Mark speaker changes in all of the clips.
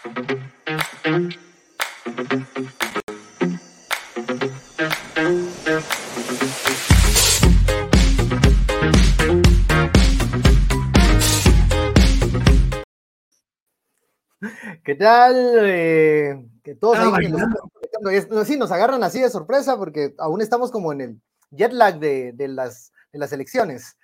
Speaker 1: ¿Qué tal? Eh, que todos ahí sí, nos agarran así de sorpresa porque aún estamos como en el jet lag de, las, de las elecciones.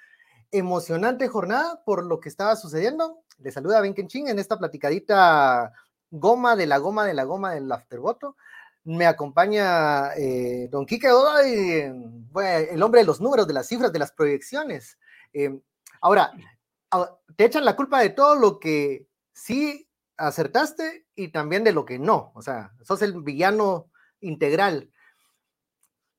Speaker 1: Emocionante jornada por lo que estaba sucediendo. Le saluda Ben Kenching en esta platicadita goma de la goma de la goma del aftervoto. Me acompaña eh, don Quique Godoy, el hombre de los números, de las cifras, de las proyecciones. Eh, ahora, te echan la culpa de todo lo que sí acertaste y también de lo que no. O sea, sos el villano integral.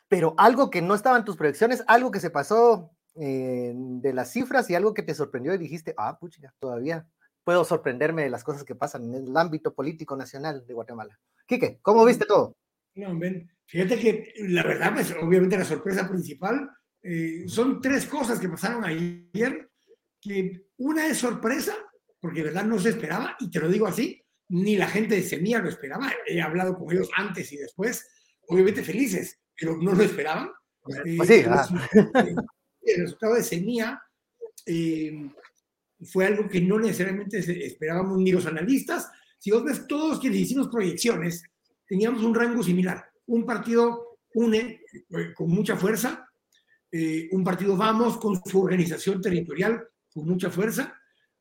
Speaker 1: Pero algo que no estaba en tus proyecciones, algo que se pasó eh, de las cifras y algo que te sorprendió y dijiste, ah, pucha, todavía puedo sorprenderme de las cosas que pasan en el ámbito político nacional de Guatemala. Quique, ¿cómo viste todo?
Speaker 2: No, ven, fíjate que la verdad, pues obviamente la sorpresa principal eh, son tres cosas que pasaron ayer, que una es sorpresa porque de verdad no se esperaba, y te lo digo así, ni la gente de Semilla lo esperaba. He hablado con ellos antes y después, obviamente felices, pero no lo esperaban.
Speaker 1: Pues sí, eh,
Speaker 2: el, resultado de Semilla eh, fue algo que no necesariamente esperábamos ni los analistas. Si vos ves todos quienes hicimos proyecciones, teníamos un rango similar. Un partido une eh, con mucha fuerza, un partido vamos con su organización territorial con mucha fuerza,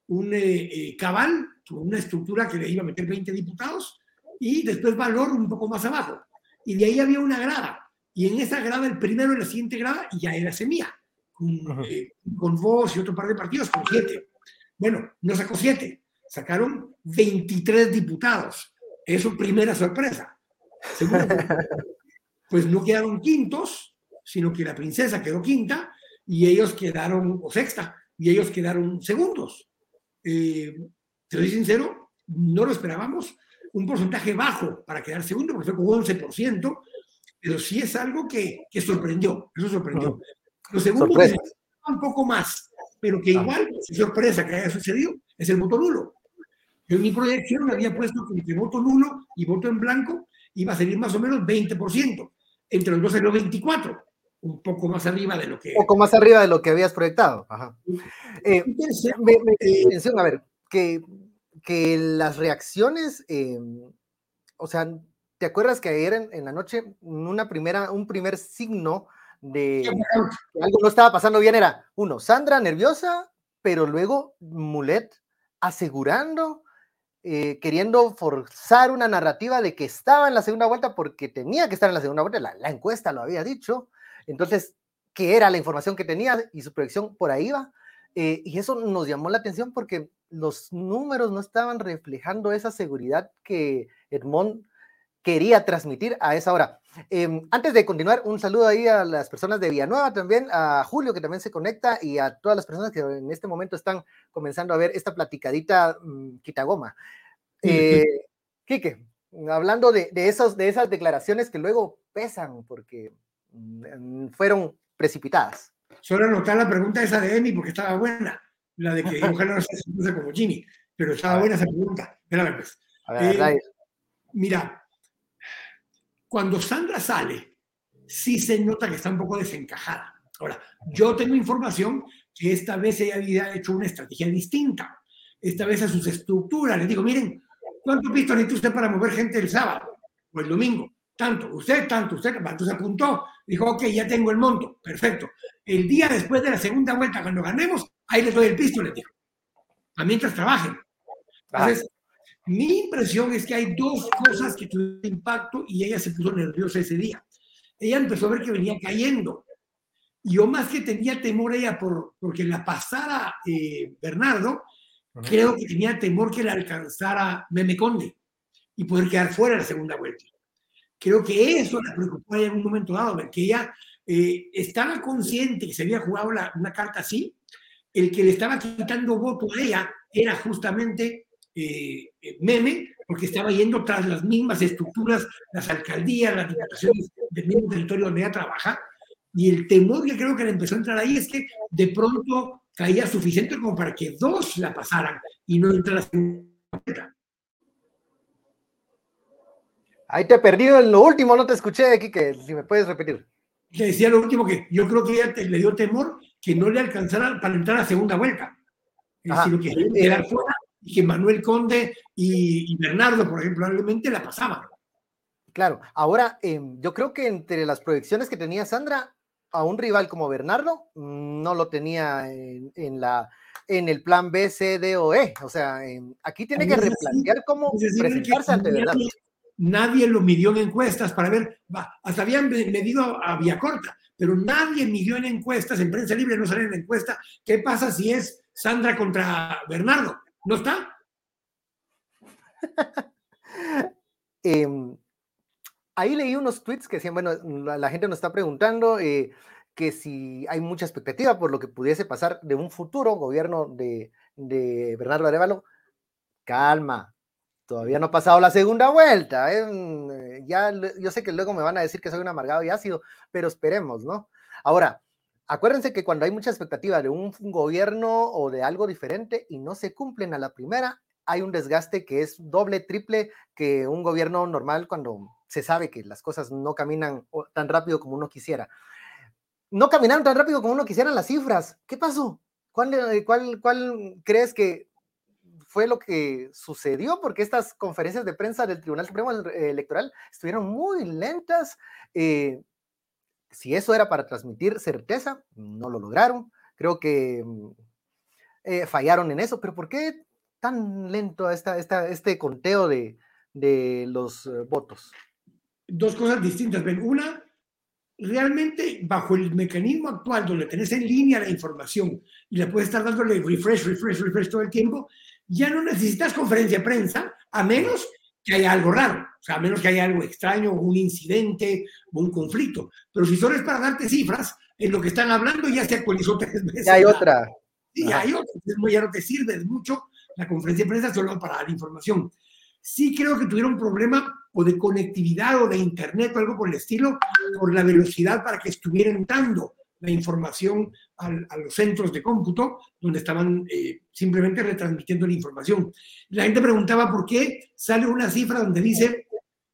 Speaker 2: un eh, eh, cabal, una estructura que le iba a meter 20 diputados, y después valor un poco más abajo. Y de ahí había una grada. Y en esa grada, el primero y la siguiente grada, ya era semilla, con, eh, con vos y otro par de partidos, con siete. Bueno, no sacó siete, sacaron 23 diputados. Eso, primera sorpresa. pues no quedaron quintos, sino que la princesa quedó quinta y ellos quedaron, o sexta, y ellos quedaron segundos eh, te soy sincero, no lo esperábamos. Un porcentaje bajo para quedar segundo, porque fue con 11%, pero sí es algo que, que sorprendió. Eso sorprendió. Lo segundo, que un poco más, pero que igual, sorpresa que haya sucedido, es el voto nulo. Yo en mi proyección me había puesto que entre voto nulo y voto en blanco iba a salir más o menos 20%. Entre los dos salió 24% un poco más arriba de lo que...
Speaker 1: Un poco más arriba de lo que habías proyectado. Ajá. Eh, a ver, que, que las reacciones, eh, o sea, ¿te acuerdas que ayer en, la noche una primera, un primer signo de que algo no estaba pasando bien era, uno, Sandra nerviosa, pero luego Mulet asegurando, eh, queriendo forzar una narrativa de que estaba en la segunda vuelta porque tenía que estar en la segunda vuelta, la, la encuesta lo había dicho, entonces, ¿qué era la información que tenía y su proyección por ahí va? Eh, y eso nos llamó la atención porque los números no estaban reflejando esa seguridad que Edmond quería transmitir a esa hora. Em, antes de continuar, un saludo ahí a las personas de Villanueva también, a Julio que también se conecta y a todas las personas que en este momento están comenzando a ver esta platicadita um, quitagoma. Eh, Quique, hablando de, esos, de esas declaraciones que luego pesan, porque Mm, fueron precipitadas.
Speaker 2: Solo anotar la pregunta esa de Emi porque estaba buena, la de que ojalá no se como Jimmy, pero estaba buena esa pregunta. Espérame pues. Eh, mira, cuando Sandra sale, sí se nota que está un poco desencajada. Ahora, yo tengo información que esta vez ella había hecho una estrategia distinta. Esta vez a sus estructuras. Les digo, miren, ¿cuánto pisto necesita usted para mover gente el sábado o el domingo? tanto, usted tanto, usted entonces apuntó, dijo, ok, ya tengo el monto, perfecto. El día después de la segunda vuelta, cuando ganemos, ahí le doy el pisto, le dijo. A mientras trabajen. Entonces, mi impresión es que hay dos cosas que tuvieron impacto y ella se puso nerviosa ese día. Ella empezó a ver que venía cayendo. Y yo más que tenía temor ella por, porque la pasara eh, Bernardo, creo que tenía temor que la alcanzara Meme Conde y poder quedar fuera de la segunda vuelta. Creo que eso la preocupó en un momento dado, que ella eh, estaba consciente que se había jugado una carta así, el que le estaba quitando voto a ella era justamente eh, eh, Meme, porque estaba yendo tras las mismas estructuras, las alcaldías, las diputaciones del mismo territorio donde ella trabaja, y el temor que creo que le empezó a entrar ahí es que de pronto caía suficiente como para que dos la pasaran y no entrara la segunda
Speaker 1: Ahí te he perdido en lo último, no te escuché, que si me puedes repetir.
Speaker 2: Le decía lo último que yo creo que ella le dio temor que no le alcanzara para entrar a segunda vuelta. sino que era fuera y que Manuel Conde y, Bernardo, por ejemplo, probablemente la pasaban.
Speaker 1: Claro, ahora em, yo creo que entre las proyecciones que tenía Sandra, a un rival como Bernardo mm, no lo tenía en, la, en el plan B, C, D o E. O sea, em, aquí tiene que replantear cómo presentarse ante Bernardo.
Speaker 2: Nadie lo midió en encuestas para ver, hasta habían medido a vía corta, pero nadie midió en encuestas, en prensa libre no sale en encuesta, ¿qué pasa si es Sandra contra Bernardo? ¿No está?
Speaker 1: Em, ahí leí unos tweets que decían, bueno, la, gente nos está preguntando eh, que si hay mucha expectativa por lo que pudiese pasar de un futuro gobierno de, de Bernardo Arevalo. Calma, todavía no ha pasado la segunda vuelta. ¿eh? Ya, yo sé que luego me van a decir que soy un amargado y ácido, pero esperemos, ¿no? Ahora, acuérdense que cuando hay mucha expectativa de un gobierno o de algo diferente y no se cumplen a la primera, hay un desgaste que es doble, triple que un gobierno normal cuando se sabe que las cosas no caminan tan rápido como uno quisiera. No caminaron tan rápido como uno quisiera las cifras. ¿Qué pasó? ¿Cuál, eh, crees que fue lo que sucedió? Porque estas conferencias de prensa del Tribunal Supremo Electoral estuvieron muy lentas. Eh, si eso era para transmitir certeza, no lo lograron. Creo que mm, eh, fallaron en eso, pero ¿por qué tan lento esta, esta, este conteo de, de los eh, votos?
Speaker 2: Dos cosas distintas. Una, realmente bajo el mecanismo actual donde tenés en línea la información y le puedes estar dándole refresh, refresh, refresh todo el tiempo, ya no necesitas conferencia de prensa, a menos que haya algo raro, o sea, a menos que haya algo extraño, un incidente o un conflicto. Pero si solo es para darte cifras, en lo que están hablando ya se actualizó tres veces.
Speaker 1: Ya hay otra.
Speaker 2: Sí, ya hay otra. ya no te sirve mucho la conferencia de prensa solo para dar información. Sí creo que tuvieron un problema o de conectividad o de internet o algo por el estilo, por la velocidad para que estuvieran dando la información a los centros de cómputo, donde estaban eh, simplemente retransmitiendo la información. La gente preguntaba por qué sale una cifra donde dice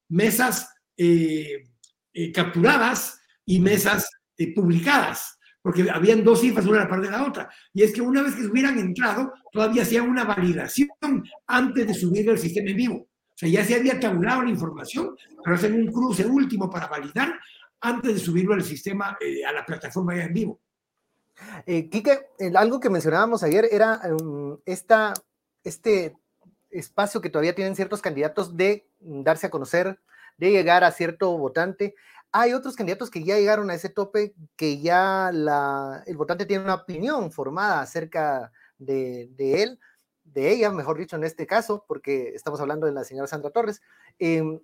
Speaker 2: mesas eh, eh, capturadas y mesas publicadas porque habían dos cifras una a la par de la otra. Y es que una vez que hubieran entrado, todavía hacían una validación antes de subir al sistema en vivo. O sea, ya se había tabulado la información, pero hacen un cruce último para validar antes de subirlo al sistema, eh, a la plataforma ya en vivo.
Speaker 1: Eh, Quique, algo que mencionábamos ayer era um, esta, este espacio que todavía tienen ciertos candidatos de darse a conocer, de llegar a cierto votante. Hay otros candidatos que ya llegaron a ese tope, que ya el votante tiene una opinión formada acerca de, él, de ella, mejor dicho, en este caso, porque estamos hablando de la señora Sandra Torres. Em,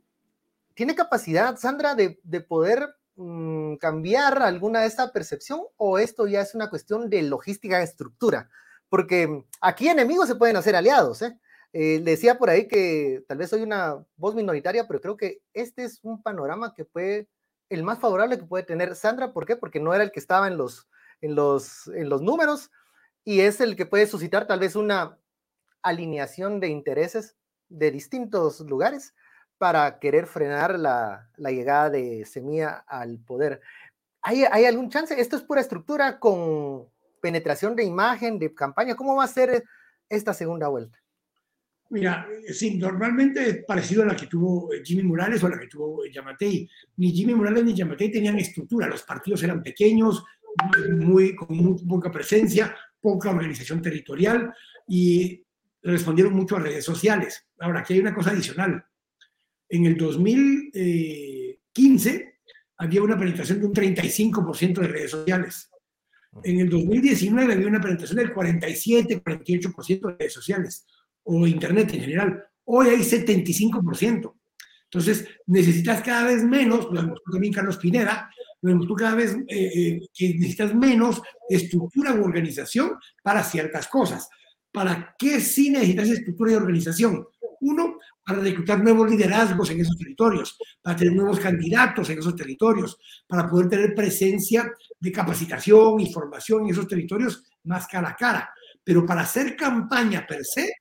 Speaker 1: ¿Tiene capacidad, Sandra, de poder Mm, cambiar alguna de esta percepción o esto ya es una cuestión de logística de estructura? Porque aquí enemigos se pueden hacer aliados. ¿eh? ¿eh? decía por ahí que tal vez soy una voz minoritaria, pero creo que este es un panorama que puede, el más favorable que puede tener Sandra. ¿Por qué? Porque no era el que estaba en los, en los, en los números y es el que puede suscitar tal vez una alineación de intereses de distintos lugares para querer frenar la, llegada de Semilla al poder. ¿Hay, algún chance? Esto es pura estructura con penetración de imagen, de campaña. ¿Cómo va a ser esta segunda vuelta?
Speaker 2: Mira, eh, sí, normalmente es parecido a la que tuvo eh, Jimmy Morales o la que tuvo eh, Yamatei. Ni Jimmy Morales ni Yamatei tenían estructura, los partidos eran pequeños, muy, con muy poca presencia, poca organización territorial y respondieron mucho a redes sociales. Ahora, aquí hay una cosa adicional. En el 2015 había una penetración de un 35% de redes sociales. En el 2019 había una penetración del 47, 48% de redes sociales o Internet en general. Hoy hay 75%. Entonces, necesitas cada vez menos, lo demostró también Carlos Pineda, lo demostró cada vez eh, eh, que necesitas menos estructura u organización para ciertas cosas. ¿Para qué sí necesitas estructura y organización? Uno, para reclutar nuevos liderazgos en esos territorios, para tener nuevos candidatos en esos territorios, para poder tener presencia de capacitación y formación en esos territorios más cara a cara. Pero para hacer campaña per se,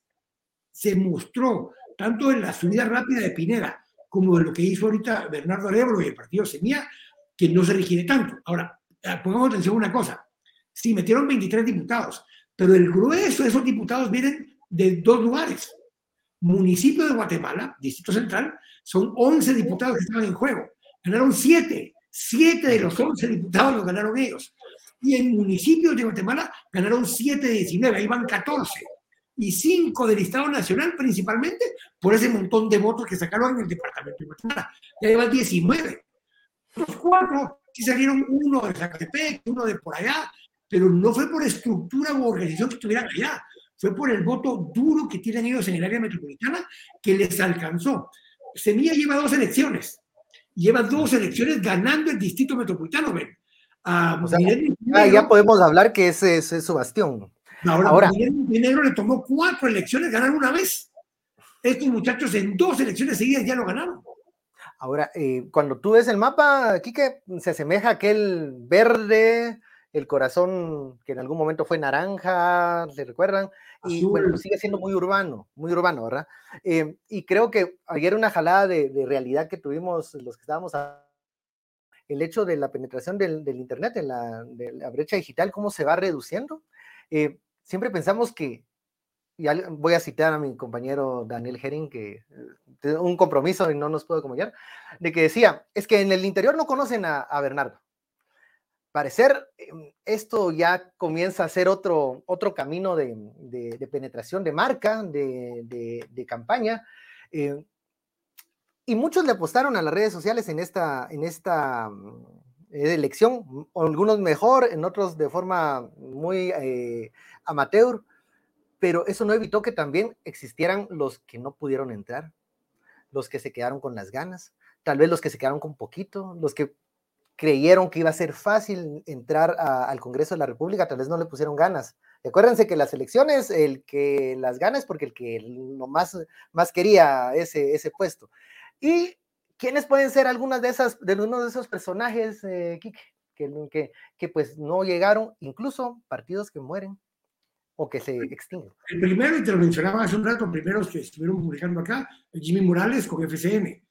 Speaker 2: se mostró, tanto en la subida rápida de Pineda como lo que hizo ahorita Bernardo Arevalo y el partido Semilla, que no se requiere tanto. Ahora, eh, pongamos atención a una cosa. Sí, metieron 23 diputados, pero el grueso de esos diputados vienen de dos lugares. Municipio de Guatemala, Distrito Central, son 11 diputados que estaban en juego. Ganaron 7. 7 de los 11 diputados los ganaron ellos. Y en municipios de Guatemala ganaron 7 de 19, ahí van 14. Y 5 del Estado Nacional, principalmente por ese montón de votos que sacaron en el departamento de Guatemala. Ya van 19. Los cuatro sí salieron uno de Zacatepec, uno de por allá, pero no fue por estructura u organización que estuvieran allá, fue por el voto duro que tienen ellos en el área metropolitana que les alcanzó. Semilla lleva dos elecciones, lleva dos elecciones ganando el distrito metropolitano, ven.
Speaker 1: o sea, ya, podemos hablar que ese, es su bastión.
Speaker 2: Ahora, ahora Negro le tomó cuatro elecciones ganar una vez. Estos muchachos en dos elecciones seguidas ya lo ganaron.
Speaker 1: Ahora, eh, cuando tú ves el mapa, Quique, se asemeja a aquel verde, el corazón que en algún momento fue naranja, ¿se recuerdan? Y bueno, sigue siendo muy urbano, muy urbano, ¿verdad? Eh, y creo que ayer una jalada de, realidad que tuvimos los que estábamos a, el hecho de la penetración del, Internet, en la, de la, brecha digital, cómo se va reduciendo. Eh, siempre pensamos que, y voy a citar a mi compañero Daniel Herring, que eh, un compromiso y no nos puedo acompañar, de que decía, es que en el interior no conocen a Bernardo parecer em, esto ya comienza a ser otro, otro camino de, penetración de marca, de, campaña. Eh, y muchos le apostaron a las redes sociales en esta, en esta mm, elección, algunos mejor, en otros de forma muy eh, amateur, pero eso no evitó que también existieran los que no pudieron entrar, los que se quedaron con las ganas, tal vez los que se quedaron con poquito, los que creyeron que iba a ser fácil entrar al Congreso de la República, tal vez no le pusieron ganas. Acuérdense que las elecciones, el que las gana es porque el que lo más, más quería ese, ese puesto. ¿Y quiénes pueden ser algunas de esas, de uno de esos personajes, eh, que, que, que, pues no llegaron, incluso partidos que mueren o que se extinguen?
Speaker 2: El primero, y te lo mencionaba hace un rato, primeros que estuvieron publicando acá, Jimmy Morales con FCN.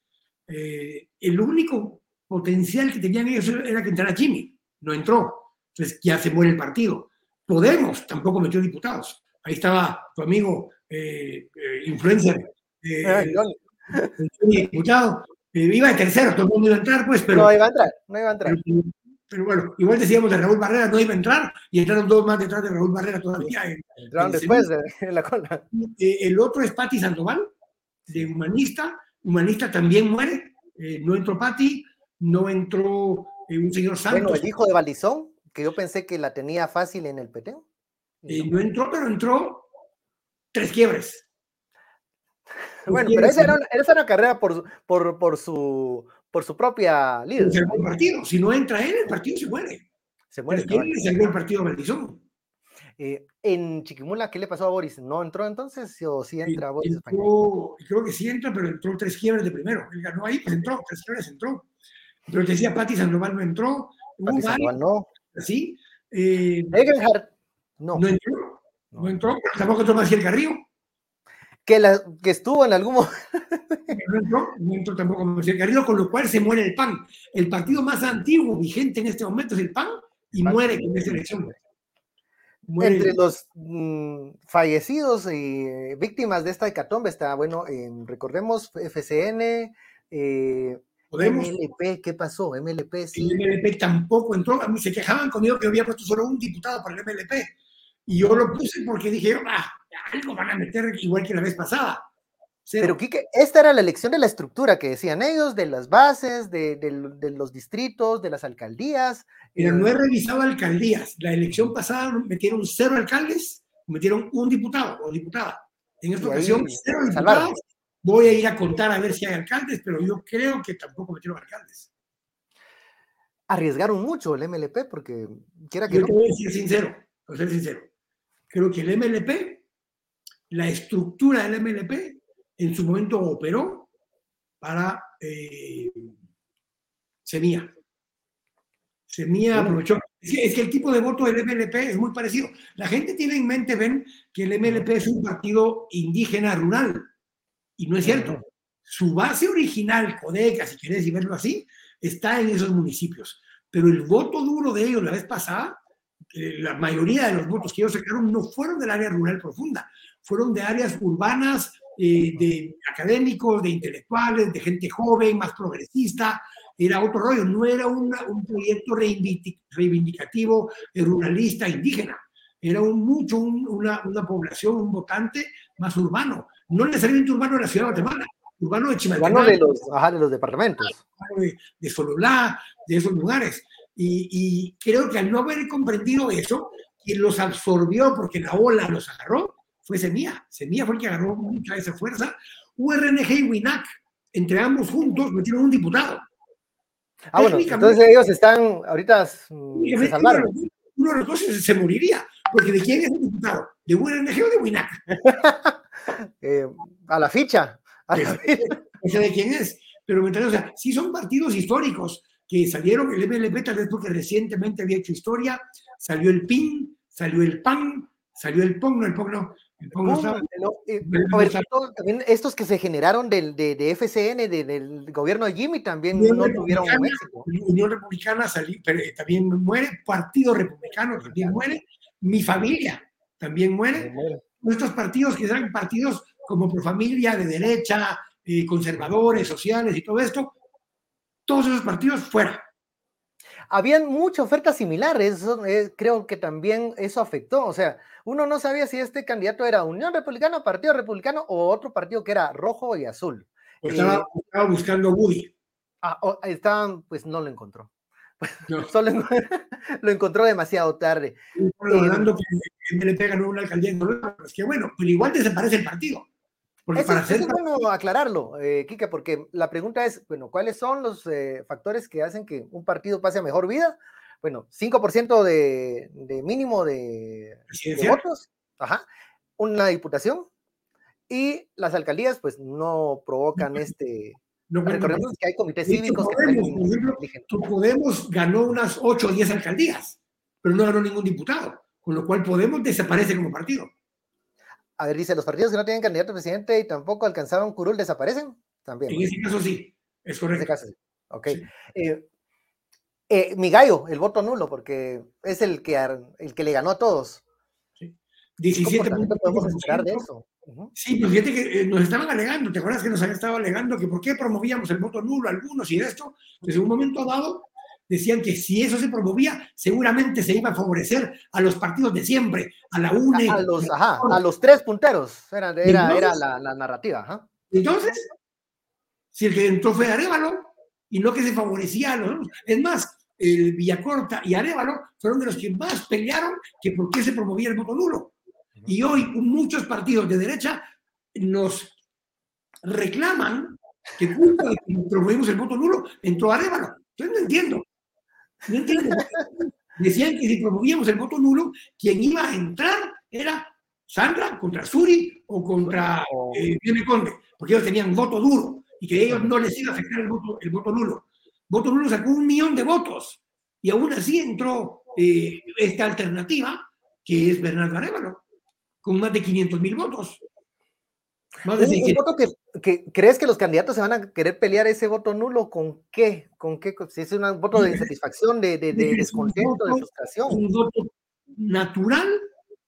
Speaker 2: Eh, el único potencial que tenían ellos era que entrara Jimmy. No entró. Entonces ya se muere el partido. Podemos tampoco metió diputados. Ahí estaba tu amigo eh, eh, influencer, eh, diputado. iba de tercero, todo el mundo iba a entrar, pues, pero.
Speaker 1: No iba a entrar, no iba a entrar.
Speaker 2: Pero, bueno, igual decíamos de Raúl Barrera, no iba a entrar, y entraron dos más detrás de Raúl Barrera todavía.
Speaker 1: entraron después de, la cola.
Speaker 2: el otro es Pati Sandoval, de Humanista. Humanista también muere, no entró Pati no entró eh, un señor Santos.
Speaker 1: Bueno, el hijo de Valdizón, que yo pensé que la tenía fácil en el PT.
Speaker 2: Eh, no entró, pero entró tres quiebres.
Speaker 1: Bueno, pero esa era, una, carrera por, por, por, su, por su propia líder.
Speaker 2: partido. Si no entra él, el partido se muere. Se muere. ¿Quién le salió el partido Valdizón?
Speaker 1: Eh, en Chiquimula, ¿qué le pasó a Boris? ¿No entró entonces o sí entra Boris?
Speaker 2: creo que sí entra, pero entró tres quiebres de primero. Él ganó ahí, pues entró, tres quiebres entró. Pero te decía, Pati Sandoval no entró.
Speaker 1: Pati Sandoval no.
Speaker 2: ¿Sí? Eh,
Speaker 1: no.
Speaker 2: No entró. No, entró. Tampoco entró Maciel Carrillo.
Speaker 1: Que, la, que estuvo en algún momento.
Speaker 2: no entró, no entró tampoco Maciel Carrillo, con lo cual se muere el PAN. El partido más antiguo vigente en este momento es el PAN y muere con esta elección.
Speaker 1: Entre los mm, fallecidos y eh, víctimas de esta hecatombe está, bueno, recordemos FCN, eh, MLP, ¿qué pasó? MLP,
Speaker 2: sí. El MLP tampoco entró. Se quejaban conmigo que había puesto solo un diputado para el MLP. Y yo lo puse porque dije, ah, algo van a meter igual que la vez pasada.
Speaker 1: Pero Kike, esta era la elección de la estructura que decían ellos, de las bases, de, los distritos, de las alcaldías.
Speaker 2: Pero no he revisado alcaldías. La elección pasada metieron cero alcaldes, metieron un diputado o diputada. En esta ocasión, cero diputados Voy a ir a contar a ver si hay alcaldes, pero yo creo que tampoco metieron alcaldes.
Speaker 1: Arriesgaron mucho el MLP porque quiera que
Speaker 2: yo te voy a decir sincero, voy a ser sincero. Creo que el MLP, la estructura del MLP, en su momento operó para eh, Semilla. Semilla aprovechó. Es que, el tipo de voto del MLP es muy parecido. La gente tiene en mente, ven, que el MLP es un partido indígena rural. Y no es cierto. su base original, Codeca, si quieres verlo así, está en esos municipios. Pero el voto duro de ellos la vez pasada, eh, la mayoría de los votos que ellos sacaron no fueron del área rural profunda, fueron de áreas urbanas, eh, de académicos, de intelectuales, de gente joven, más progresista. Era otro rollo, no era un proyecto reivindicativo, ruralista, indígena. Era un, mucho una, una población, un votante más urbano. No necesariamente urbano de la ciudad de Guatemala, urbano de Chimaltenango.
Speaker 1: Urbano de los, ajá, de los departamentos.
Speaker 2: De, de Sololá, de esos lugares. Y, y, creo que al no haber comprendido eso, quien los absorbió porque la ola los agarró, fue Semilla. Semilla fue el que agarró mucha de esa fuerza. URNG y WINAC, entre ambos juntos, metieron un diputado.
Speaker 1: Ah, bueno, entonces ellos están, ahorita se salvaron.
Speaker 2: Uno de los dos se moriría, porque ¿de quién es el diputado? ¿De URNG o de WINAC?
Speaker 1: eh, a la ficha.
Speaker 2: A la ficha. de quién es. Pero o sea, sí son partidos históricos que salieron, el MLP tal vez porque recientemente había hecho historia, salió el PIN, salió el PAN, salió el PON, no el PON no,
Speaker 1: estos que se generaron del, de, de FCN, del gobierno de Jimmy, también no tuvieron éxito.
Speaker 2: Unión Republicana eh, también muere, Partido Republicano también muere, mi familia también muere. Nuestros partidos que eran partidos como Pro Familia, de derecha, eh, conservadores, sociales y todo esto, todos esos partidos fuera.
Speaker 1: Habían mucha oferta similar, eso, eh, creo que también eso afectó, o sea, uno no sabía si este candidato era Unión Republicana, Partido Republicano o otro partido que era rojo y azul.
Speaker 2: Estaba, estaba buscando Woody.
Speaker 1: Ah, estaban, pues no lo encontró. Solo lo encontró demasiado tarde.
Speaker 2: Hablando que, le pegan una alcaldía, es que bueno, pero igual desaparece el partido.
Speaker 1: Porque para hacer... es bueno aclararlo, eh, Kika, porque la pregunta es, bueno, ¿cuáles son los eh, factores que hacen que un partido pase a mejor vida? Bueno, 5% de, de, mínimo de, de, votos, ajá, una diputación, y las alcaldías pues no provocan este... No, Recordemos que hay comités cívicos
Speaker 2: Podemos, que... Podemos ganó unas 8 o 10 alcaldías, pero no ganó ningún diputado, con lo cual Podemos desaparece como partido.
Speaker 1: A ver, dice, los partidos que no tienen candidato a presidente y tampoco alcanzaron curul desaparecen también.
Speaker 2: En ese caso sí, es correcto. En ese caso sí.
Speaker 1: Ok. Eh, eh, mi gallo, el voto nulo, porque es el que, el que le ganó a todos.
Speaker 2: Sí. 17 podemos esperar de eso. Sí, pues fíjate que eh, nos estaban alegando, ¿te acuerdas que nos habían estado alegando que por qué promovíamos el voto nulo algunos y esto? Pues en un momento dado decían que si eso se promovía, seguramente se iba a favorecer a los partidos de siempre, a la UNE.
Speaker 1: A, los, ajá, a los tres punteros, era, era, era la, la, narrativa. Ajá.
Speaker 2: Entonces, si el que entró fue Arevalo, y no que se favorecía a los Es más, el Villacorta y Arevalo fueron de los que más pelearon que por qué se promovía el voto nulo. Y hoy muchos partidos de derecha nos reclaman que culpa de que promovimos el voto nulo entró Arevalo. Yo no entiendo. No entiendo. Decían que si promovíamos el voto nulo, quien iba a entrar era Sandra contra Suri o contra eh, Conde, porque ellos tenían voto duro y que a ellos no les iba a afectar el voto, el voto nulo. Voto nulo sacó un millón de votos y aún así entró eh, esta alternativa que es Bernardo Arevalo, con más de 500 mil votos.
Speaker 1: Más de un, voto que, que, crees que los candidatos se van a querer pelear ese voto nulo con qué? ¿Con qué? Si es un voto de insatisfacción, de, de, de descontento, de frustración.
Speaker 2: Es un voto natural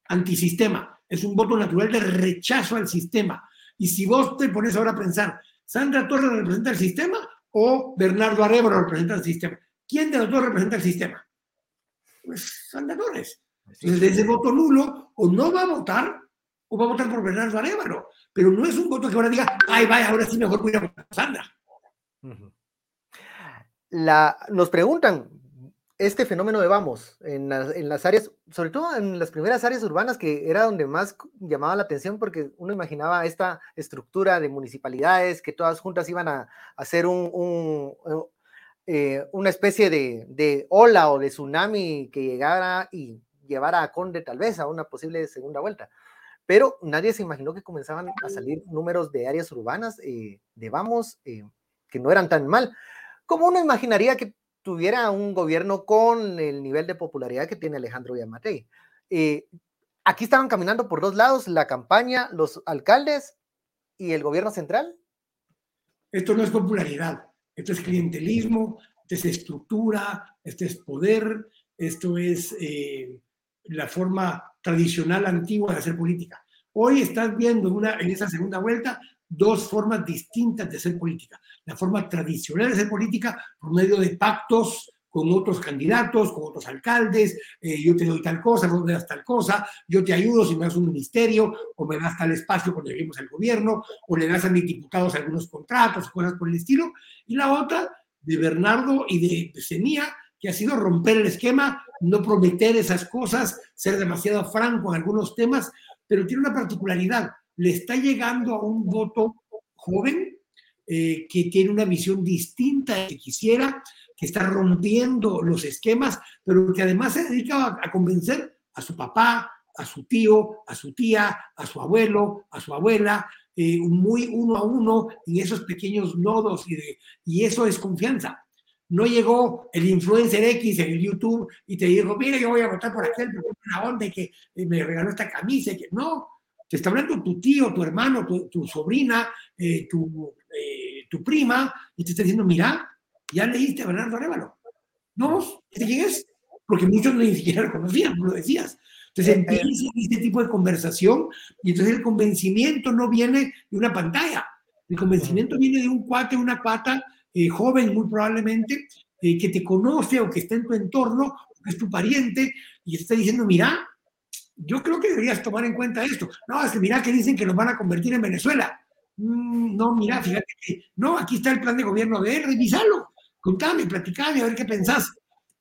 Speaker 2: antisistema, es un voto natural de rechazo al sistema. Y si vos te pones ahora a pensar, ¿Sandra Torres representa el sistema o Bernardo Arevalo representa el sistema? ¿Quién de los dos representa el sistema? Pues Sandra Torres. Entonces, de ese voto nulo, o no va a votar, o va a votar por Bernardo Arevalo. Pero no es un voto que ahora diga, ay, vaya, ahora sí mejor voy a votar Sandra.
Speaker 1: La, nos preguntan, este fenómeno de vamos, en, en, las áreas, sobre todo en las primeras áreas urbanas, que era donde más llamaba la atención, porque uno imaginaba esta estructura de municipalidades que todas juntas iban a, hacer un, un, eh, una especie de, de, ola o de tsunami que llegara y llevara a Conde tal vez a una posible segunda vuelta pero nadie se imaginó que comenzaban a salir números de áreas urbanas eh, de vamos eh, que no eran tan mal. Como uno imaginaría que tuviera un gobierno con el nivel de popularidad que tiene Alejandro Yamatei. Eh, aquí estaban caminando por dos lados, la campaña, los alcaldes y el gobierno central.
Speaker 2: esto no es popularidad, esto es clientelismo, esto es estructura, esto es poder, esto es eh, la forma tradicional antigua de hacer política. Hoy estás viendo una, en esa segunda vuelta dos formas distintas de hacer política. La forma tradicional de hacer política por medio de pactos con otros candidatos, con otros alcaldes, eh, yo te doy tal cosa, vos me das tal cosa, yo te ayudo si me das un ministerio, o me das tal espacio cuando lleguemos al gobierno, o le das a mis diputados algunos contratos, cosas por el estilo. Y la otra, de Bernardo y de, de que ha sido romper el esquema, no prometer esas cosas, ser demasiado franco en algunos temas, pero tiene una particularidad, le está llegando a un voto joven eh, que tiene una visión distinta de que quisiera, que está rompiendo los esquemas, pero que además se dedica a, convencer a su papá, a su tío, a su tía, a su abuelo, a su abuela, eh, muy uno a uno en esos pequeños nodos y, y eso es confianza. No llegó el influencer X en el YouTube y te dijo, mira, yo voy a votar por aquel, una onda que me regaló esta camisa. que... No, te está hablando tu tío, tu hermano, tu, sobrina, eh, tu, eh, tu prima, y te está diciendo, mira, ya leíste a Bernardo Arevalo. No, ¿este quién es? Porque muchos ni siquiera lo conocían, no lo decías. Entonces eh, empieza este tipo de conversación y entonces el convencimiento no viene de una pantalla. El convencimiento viene de un cuate, una pata joven muy probablemente, que te conoce o que está en tu entorno, que es tu pariente, y está diciendo, mira, yo creo que deberías tomar en cuenta esto. No, es que mira que dicen que nos van a convertir en Venezuela. Mm, no, mira, fíjate que, no, aquí está el plan de gobierno de él, revisalo, contame, platicame, a ver qué pensás.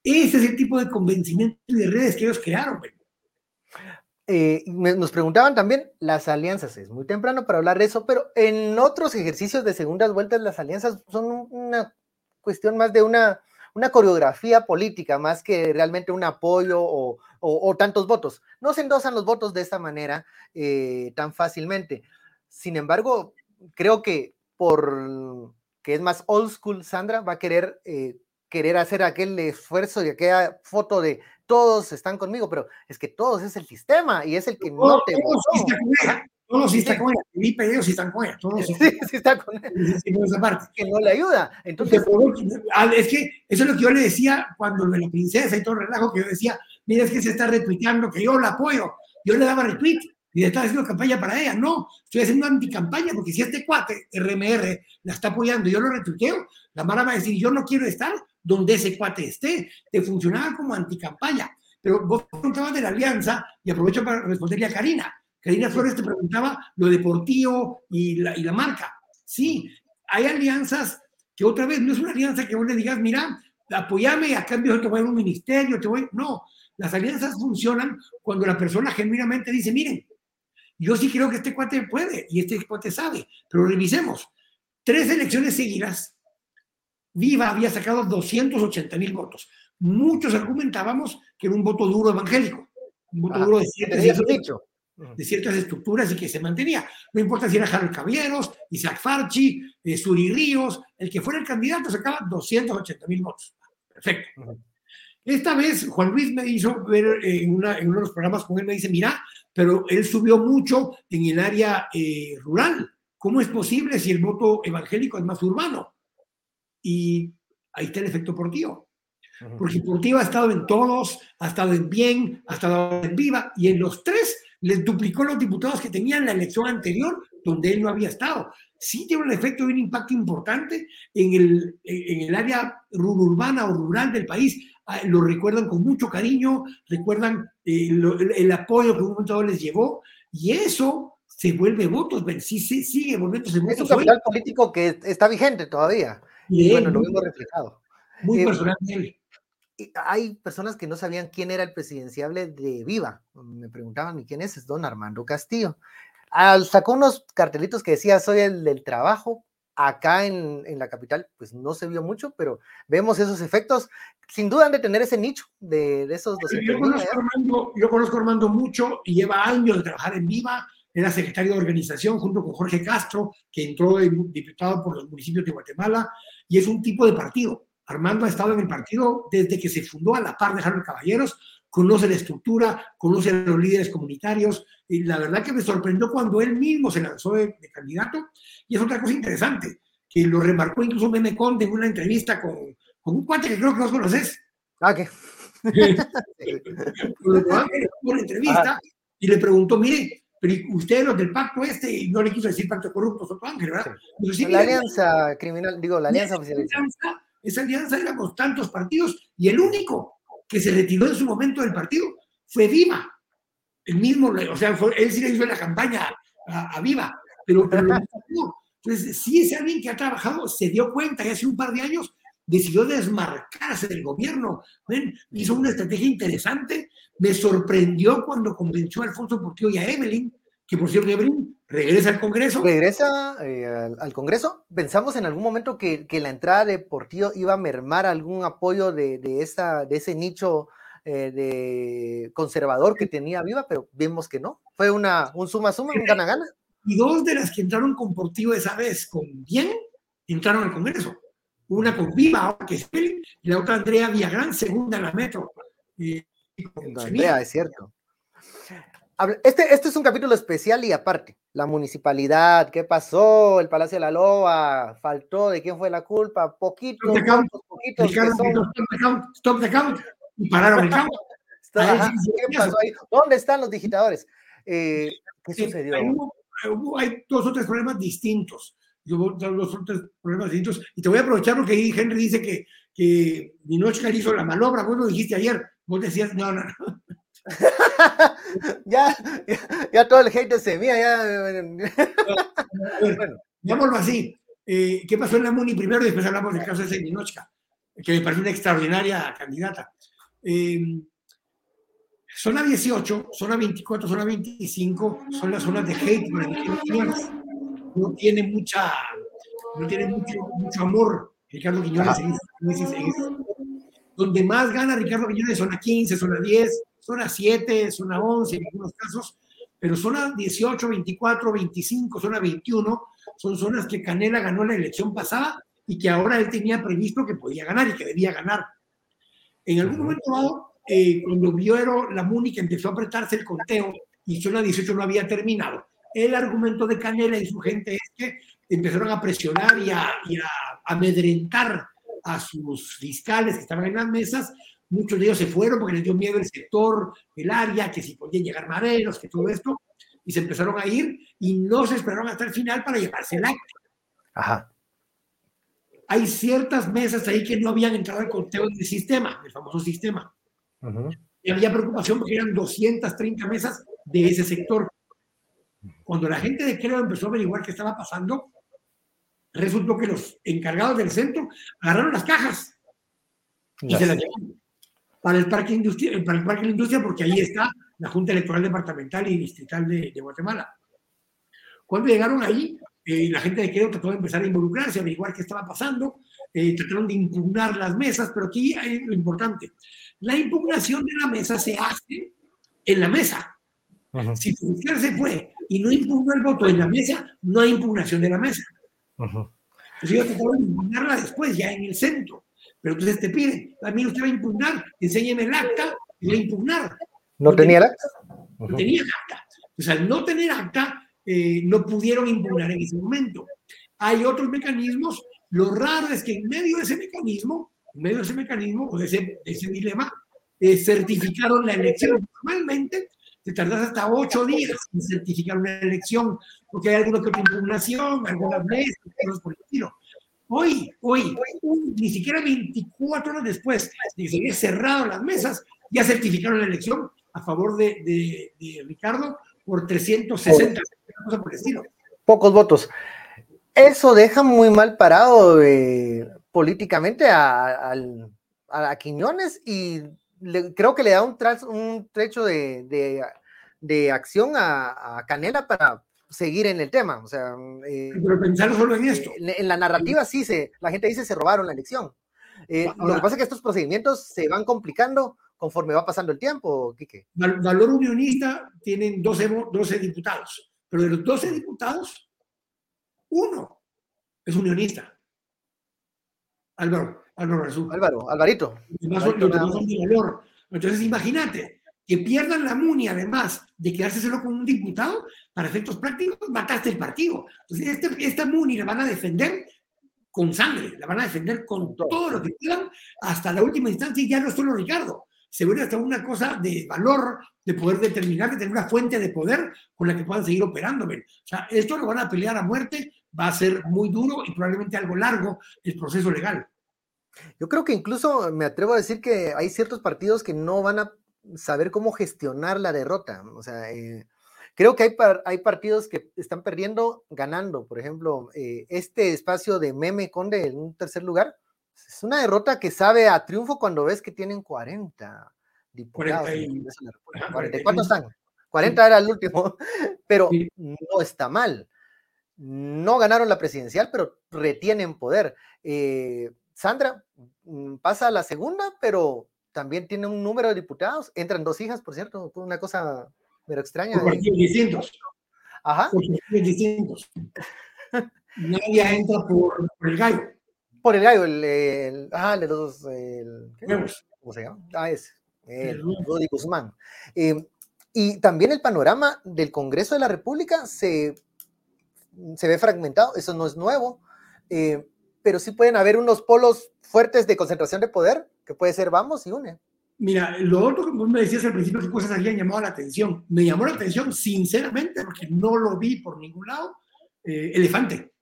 Speaker 2: Ese es el tipo de convencimiento y de redes que ellos crearon.
Speaker 1: Eh, nos preguntaban también las alianzas, es muy temprano para hablar de eso, pero en otros ejercicios de segundas vueltas las alianzas son una cuestión más de una, una coreografía política, más que realmente un apoyo o, tantos votos. No se endosan los votos de esta manera eh, tan fácilmente. Sin embargo, creo que por que es más old school, Sandra va a querer, eh, querer hacer aquel esfuerzo y aquella foto de todos están conmigo, pero es que todos es el sistema y es el que no te
Speaker 2: todos sí están con ella. Felipe ellos sí están con ella. Todos sí,
Speaker 1: sí están con ella. esa parte. Que no le ayuda. Entonces,
Speaker 2: es que eso es lo que yo le decía cuando de la princesa y todo el relajo que yo decía, mira, es que se está retuiteando, que yo la apoyo. Yo le daba retweet y le estaba haciendo campaña para ella. No, estoy haciendo anticampaña porque si este cuate, RMR, la está apoyando y yo lo retuiteo, la Mara va a decir, yo no quiero estar donde ese cuate esté. Te funcionaba como anticampaña. Pero vos contabas de la alianza y aprovecho para responderle a Karina. Karina Flores te preguntaba lo deportivo y la, y la marca. Sí, hay alianzas que otra vez no es una alianza que vos le digas, mira, apoyame, a cambio te voy a un ministerio, te voy. No, las alianzas funcionan cuando la persona genuinamente dice, miren, yo sí creo que este cuate puede y este cuate sabe, pero revisemos. Tres elecciones seguidas, Viva había sacado 280 mil votos. Muchos argumentábamos que era un voto duro evangélico, un voto duro de de ciertas estructuras y que se mantenía. No importa si era Harold Caballeros, Isaac Farchi, eh, Suri Ríos, el que fuera el candidato sacaba 280 mil votos. Perfecto. Esta vez Juan Luis me hizo ver eh, en, uno de los programas con él, me dice, mira, pero él subió mucho en el área eh, rural. ¿Cómo es posible si el voto evangélico es más urbano? Y ahí está el efecto Portillo. Porque Portillo ha estado en todos, ha estado en bien, ha estado en viva, y en los tres les duplicó los diputados que tenían la elección anterior, donde él no había estado. Sí tiene un efecto y un impacto importante en el, en el área urbana o rural del país. Ah, lo recuerdan con mucho cariño, recuerdan eh, el apoyo que un momento les llevó, y eso se vuelve votos, sí, sí, sigue volviéndose votos.
Speaker 1: Es un capital político que está vigente todavía. Y, bueno, lo vemos reflejado.
Speaker 2: Muy eh, personal él.
Speaker 1: Hay personas que no sabían quién era el presidenciable de Viva. Me preguntaban, ¿y quién es? Es don Armando Castillo. sacó unos cartelitos que decía, soy el del trabajo, Acá en, la capital, pues no se vio mucho, pero vemos esos efectos. Sin duda han de tener ese nicho de, esos 200
Speaker 2: yo conozco, a Armando, yo conozco a Armando mucho y lleva años de trabajar en Viva. Era secretario de organización junto con Jorge Castro, que entró diputado por los municipios de Guatemala, y es un tipo de partido. Armando ha estado en el partido desde que se fundó a la par de Harold Caballeros, conoce la estructura, conoce a los líderes comunitarios, y la verdad que me sorprendió cuando él mismo se lanzó de, candidato. Y es otra cosa interesante, que lo remarcó incluso Meme Conde en una entrevista con, con un cuate que creo que no conoces.
Speaker 1: Ah, ¿qué?
Speaker 2: una entrevista y le preguntó, mire, pero usted los del pacto este, y no le quiso decir pacto corrupto, Soto Ángel, ¿verdad?
Speaker 1: la alianza criminal, digo, la alianza oficial.
Speaker 2: Esa alianza éramos tantos partidos y el único que se retiró en su momento del partido fue Viva. El mismo, o sea, él sí le hizo la campaña a, Viva, pero, pero Entonces, si es alguien que ha trabajado, se dio cuenta y hace un par de años decidió desmarcarse del gobierno. ¿ven? Hizo una estrategia interesante. Me sorprendió cuando convenció a Alfonso Portillo y a Evelyn, que por cierto, Evelyn regresa al Congreso.
Speaker 1: Regresa eh, al, Congreso. Pensamos en algún momento que, que, la entrada de Portillo iba a mermar algún apoyo de, de, esa, de ese nicho eh, de conservador que tenía Viva, pero vimos que no. Fue una, un suma suma, un gana gana.
Speaker 2: Y dos de las que entraron con Portillo esa vez, con bien, entraron al Congreso una con Viva, que es y la otra Andrea Villagrán, segunda en la metro.
Speaker 1: Andrea, es cierto. Este, este es un capítulo especial y aparte. La municipalidad, ¿qué pasó? El Palacio de la Loba, faltó, ¿de quién fue la culpa? Poquitos, poquitos.
Speaker 2: Stop the count, Y pararon el count.
Speaker 1: ¿Qué pasó ahí? ¿Dónde están los digitadores? Eh, ¿Qué sucedió?
Speaker 2: hay dos o tres problemas distintos yo los otros problemas distintos. Y te voy a aprovechar porque ahí Henry dice que, que Ninochka hizo la malobra. Vos lo dijiste ayer. Vos decías, no, no, no.
Speaker 1: ya, ya, todo el hate se mía, ya.
Speaker 2: bueno, digámoslo así. Eh, ¿Qué pasó en la MUNI primero y después hablamos del caso de Ninochka, que me parece una extraordinaria candidata? Eh, zona 18, zona 24, zona 25 son las zonas de hate no tiene mucha, no tiene mucho, mucho amor Ricardo Quiñones en, Donde más gana Ricardo Quiñones zona 15, zona 10, zona 7, zona 11 en algunos casos, pero zona 18, 24, 25, zona 21 son zonas que Canela ganó la elección pasada y que ahora él tenía previsto que podía ganar y que debía ganar. En algún momento dado, eh, cuando vio la que empezó a apretarse el conteo y zona 18 no había terminado, el argumento de Canela y su gente es que empezaron a presionar y a, amedrentar a sus fiscales que estaban en las mesas. Muchos de ellos se fueron porque les dio miedo el sector, el área, que si podían llegar mareros, que todo esto, y se empezaron a ir y no se esperaron hasta el final para llevarse el acto.
Speaker 1: Ajá.
Speaker 2: Hay ciertas mesas ahí que no habían entrado al conteo del sistema, el famoso sistema. Y había preocupación porque eran 230 mesas de ese sector. Cuando la gente de Creo empezó a averiguar qué estaba pasando, resultó que los encargados del centro agarraron las cajas y se las llevaron para el parque industrial, para el parque de la industria, porque ahí está la Junta Electoral Departamental y Distrital de, Guatemala. Cuando llegaron ahí, eh, la gente de Creo trató de empezar a involucrarse, a averiguar qué estaba pasando, eh, trataron de impugnar las mesas, pero aquí hay lo importante. La impugnación de la mesa se hace en la mesa. Si el fiscal se fue y no impugnó el voto en la mesa, no hay impugnación de la mesa. Entonces yo trataba de impugnarla después, ya en el centro. Pero entonces te piden, también usted va a impugnar, enséñeme el acta y voy a impugnar.
Speaker 1: ¿No, tenía el acta?
Speaker 2: No tenía acta. Entonces al no tener acta, eh, no pudieron impugnar en ese momento. Hay otros mecanismos. Lo raro es que en medio de ese mecanismo, en medio de ese mecanismo o de ese, ese dilema, eh, certificaron la elección. Normalmente te tardas hasta ocho días en certificar una elección, porque hay alguna que otra impugnación, algunas veces, cosas por el estilo. Hoy, hoy, ni siquiera 24 horas después de que se cerrado las mesas, ya certificaron la elección a favor de, Ricardo por 360, cosas por el estilo.
Speaker 1: Pocos votos. Eso deja muy mal parado eh, políticamente a, a, a Quiñones y creo que le da un, un trecho de, de, acción a, Canela para seguir en el tema. O sea,
Speaker 2: eh, pero pensar solo en esto.
Speaker 1: En, la narrativa sí, se, la gente dice se robaron la elección. Eh, lo que pasa es que estos procedimientos se van complicando conforme va pasando el tiempo, Quique.
Speaker 2: Valor Unionista tienen 12, 12 diputados, pero de los 12 diputados, uno es unionista. Álvaro.
Speaker 1: Álvaro, Alvarito.
Speaker 2: Entonces, imagínate que pierdan la MUNI, además de quedarse solo con un diputado, para efectos prácticos, mataste el partido. Entonces, este, esta MUNI la van a defender con sangre, la van a defender con todo lo que quieran hasta la última instancia y ya no solo Ricardo, se vuelve hasta una cosa de valor, de poder determinar, de tener una fuente de poder con la que puedan seguir operando. O sea, esto lo van a pelear a muerte, va a ser muy duro y probablemente algo largo el proceso legal.
Speaker 1: Yo creo que incluso me atrevo a decir que hay ciertos partidos que no van a saber cómo gestionar la derrota. O sea, eh, creo que hay, hay partidos que están perdiendo ganando. Por ejemplo, eh, este espacio de Meme Conde en un tercer lugar es una derrota que sabe a triunfo cuando ves que tienen 40 diputados. 44 están. 40 era el último, pero no está mal. No ganaron la presidencial, pero retienen poder. Eh, Sandra mm, pasa a la segunda, pero también tiene un número de diputados. Entran dos hijas, por cierto, una cosa pero extraña.
Speaker 2: Por partidos distintos.
Speaker 1: Ajá.
Speaker 2: Por partidos distintos. Nadie entra por, el gallo.
Speaker 1: Por el gallo, el, el ah, de los, el, ¿cómo se llama? Ah, es, el Rudy Guzmán. Eh, y también el panorama del Congreso de la República se, se ve fragmentado, eso no es nuevo, eh, pero sí pueden haber unos polos fuertes de concentración de poder, que puede ser vamos y une.
Speaker 2: Mira, lo otro que vos me decías al principio, qué cosas habían llamado la atención. Me llamó la atención, sinceramente, porque no lo vi por ningún lado, eh, Elefante.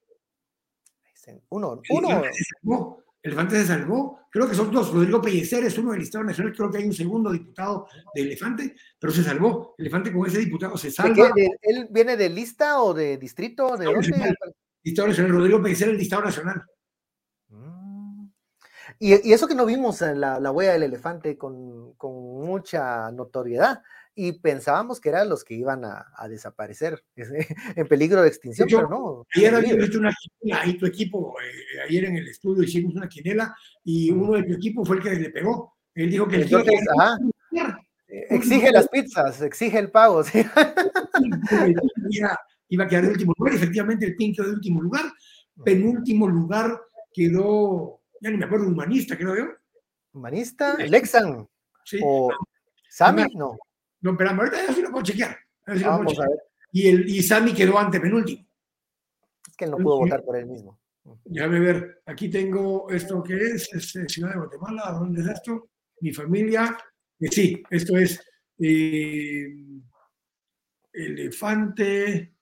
Speaker 1: Uno, uno.
Speaker 2: Elefante se, salvó, Elefante se salvó. Creo que son dos. Rodrigo Pellecer es uno del Estado Nacional. Creo que hay un segundo diputado de Elefante, pero se salvó. Elefante con ese diputado se salva.
Speaker 1: ¿Él viene de lista o de distrito? ¿De dónde?
Speaker 2: Estado Nacional. Rodrigo Pellecer, el Estado Nacional.
Speaker 1: Y, eso que no vimos en la, huella del elefante con, mucha notoriedad y pensábamos que eran los que iban a, desaparecer en peligro de extinción, pero no.
Speaker 2: Ayer había visto una quinela, ahí tu equipo, eh, ayer en el estudio hicimos una quinela y uno de tu equipo fue el que le pegó. Él dijo que
Speaker 1: Entonces, exige las pizzas, exige el pago. ¿sí?
Speaker 2: Iba, a quedar de último lugar, efectivamente el PIN quedó de último lugar, penúltimo lugar quedó ya ni me acuerdo, humanista, creo yo.
Speaker 1: ¿Humanista? ¿Lexan? Sí. ¿O Sami? No.
Speaker 2: No, pero ahorita ya sí lo puedo chequear. Vamos a ver. Y, el, y Sami quedó ante penúltimo.
Speaker 1: Es que él no pudo votar por él mismo.
Speaker 2: Déjame ver, aquí tengo esto que es, es eh, Ciudad de Guatemala, ¿dónde es esto? Mi familia, eh, sí, esto es eh, elefante,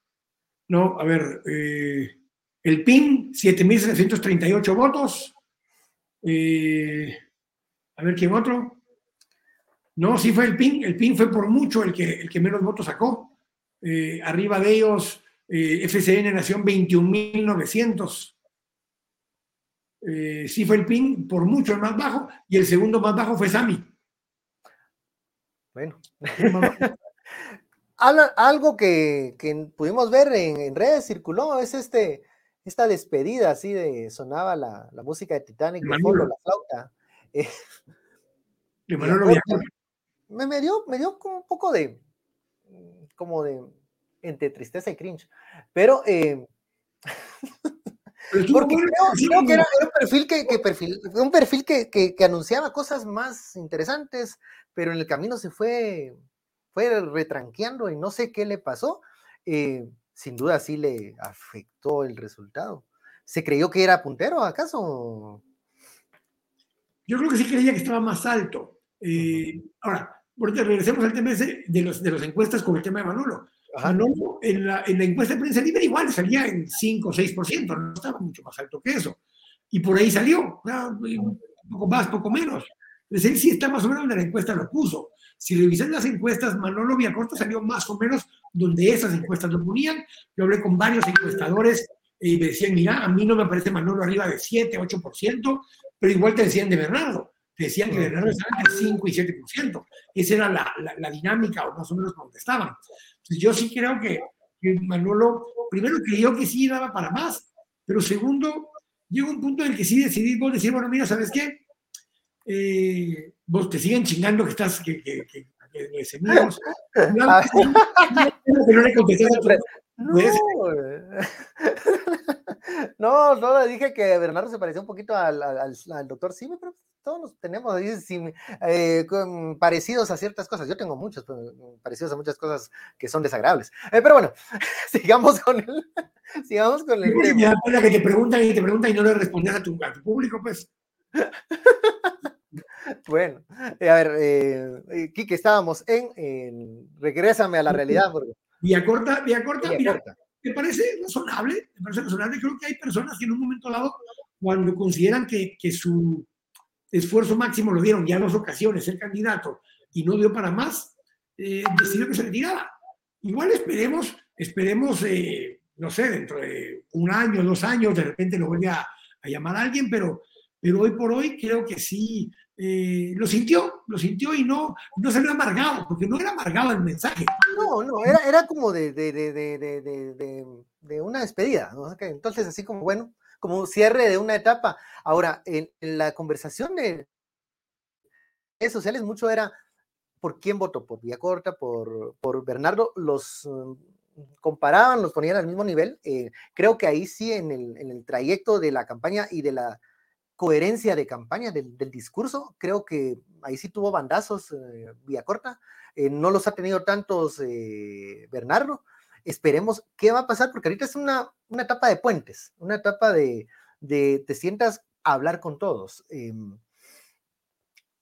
Speaker 2: no, a ver, el PIN, 7.738 votos, eh, a ver, ¿quién otro? No, sí fue el PIN. El PIN fue por mucho el que, el que menos votos sacó. Eh, arriba de ellos, eh, FCN Nación 21.900. sí fue el PIN por mucho el más bajo y el segundo más bajo fue Sami.
Speaker 1: Bueno. Algo que, pudimos ver en, redes circuló es este esta despedida así de sonaba la, música de Titanic, de fondo, la flauta. Eh, me, me, dio, me dio como un poco de, como de, entre tristeza y cringe, pero, eh, porque creo, que era, un perfil que, perfil, un perfil que, que, anunciaba cosas más interesantes, pero en el camino se fue, fue retranqueando y no sé qué le pasó. Eh, sin duda sí le afectó el resultado. ¿Se creyó que era puntero, acaso?
Speaker 2: Yo creo que sí creía que estaba más alto. Eh, ahora, ahorita regresemos al tema de, los, de las encuestas con el tema de Manolo. Manolo en la, en la encuesta de prensa libre igual salía en 5 o 6%, no estaba mucho más alto que eso. Y por ahí salió, un poco más, poco menos. Entonces él sí está más o menos en la encuesta, lo puso. Si revisan las encuestas, Manolo Villacorta salió más o menos donde esas encuestas lo ponían. Yo hablé con varios encuestadores y me decían, mira, a mí no me parece Manolo arriba de 7, 8%, pero igual te decían de Bernardo. Te decían que Bernardo estaba entre 5 y 7%. Esa era la, la, dinámica, o más o menos donde estaban. Entonces, yo sí creo que, Manolo, primero creyó que sí daba para más, pero segundo, llegó un punto en el que sí decidí vos decir, bueno, mira, ¿sabes qué? Eh, vos te siguen chingando que estás, que, que, que, que
Speaker 1: No, no, le dije que Bernardo se parecía un poquito al, al, doctor Sime, pero todos tenemos eh, parecidos a ciertas cosas. Yo tengo muchos parecidos a muchas cosas que son desagradables. Eh, pero bueno, sigamos con el, sigamos con el
Speaker 2: tema. que te preguntan y te preguntan y no le respondes a tu, público, pues.
Speaker 1: bueno, a ver, eh, Kike, estábamos en, en, Regrésame a la realidad. Porque...
Speaker 2: Vía corta, vía corta, mira, me parece razonable, me parece razonable. Creo que hay personas que en un momento dado, cuando consideran que, que su esfuerzo máximo lo dieron ya dos ocasiones el candidato y no dio para más, eh, decidió que se retiraba. Igual esperemos, esperemos, eh, no sé, dentro de un año, dos años, de repente lo vuelve a, llamar a alguien, pero, pero hoy por hoy creo que sí eh, lo sintió, lo sintió y no, no lo amargado, porque no era amargado el mensaje.
Speaker 1: No, no, era, era como de, de, de, de una despedida, ¿no? Entonces, así como, bueno, como cierre de una etapa. Ahora, en, la conversación de redes sociales mucho era por quién votó, por Corta, por, por Bernardo, los mm, comparaban, los ponían al mismo nivel. Eh, creo que ahí sí, en el, en el, trayecto de la campaña y de la coherencia de campaña, del, discurso, creo que ahí sí tuvo bandazos eh, Villacorta. Eh, no los ha tenido tantos eh, Bernardo, esperemos qué va a pasar, porque ahorita es una, una etapa de puentes, una etapa de, de te sientas a hablar con todos. Em,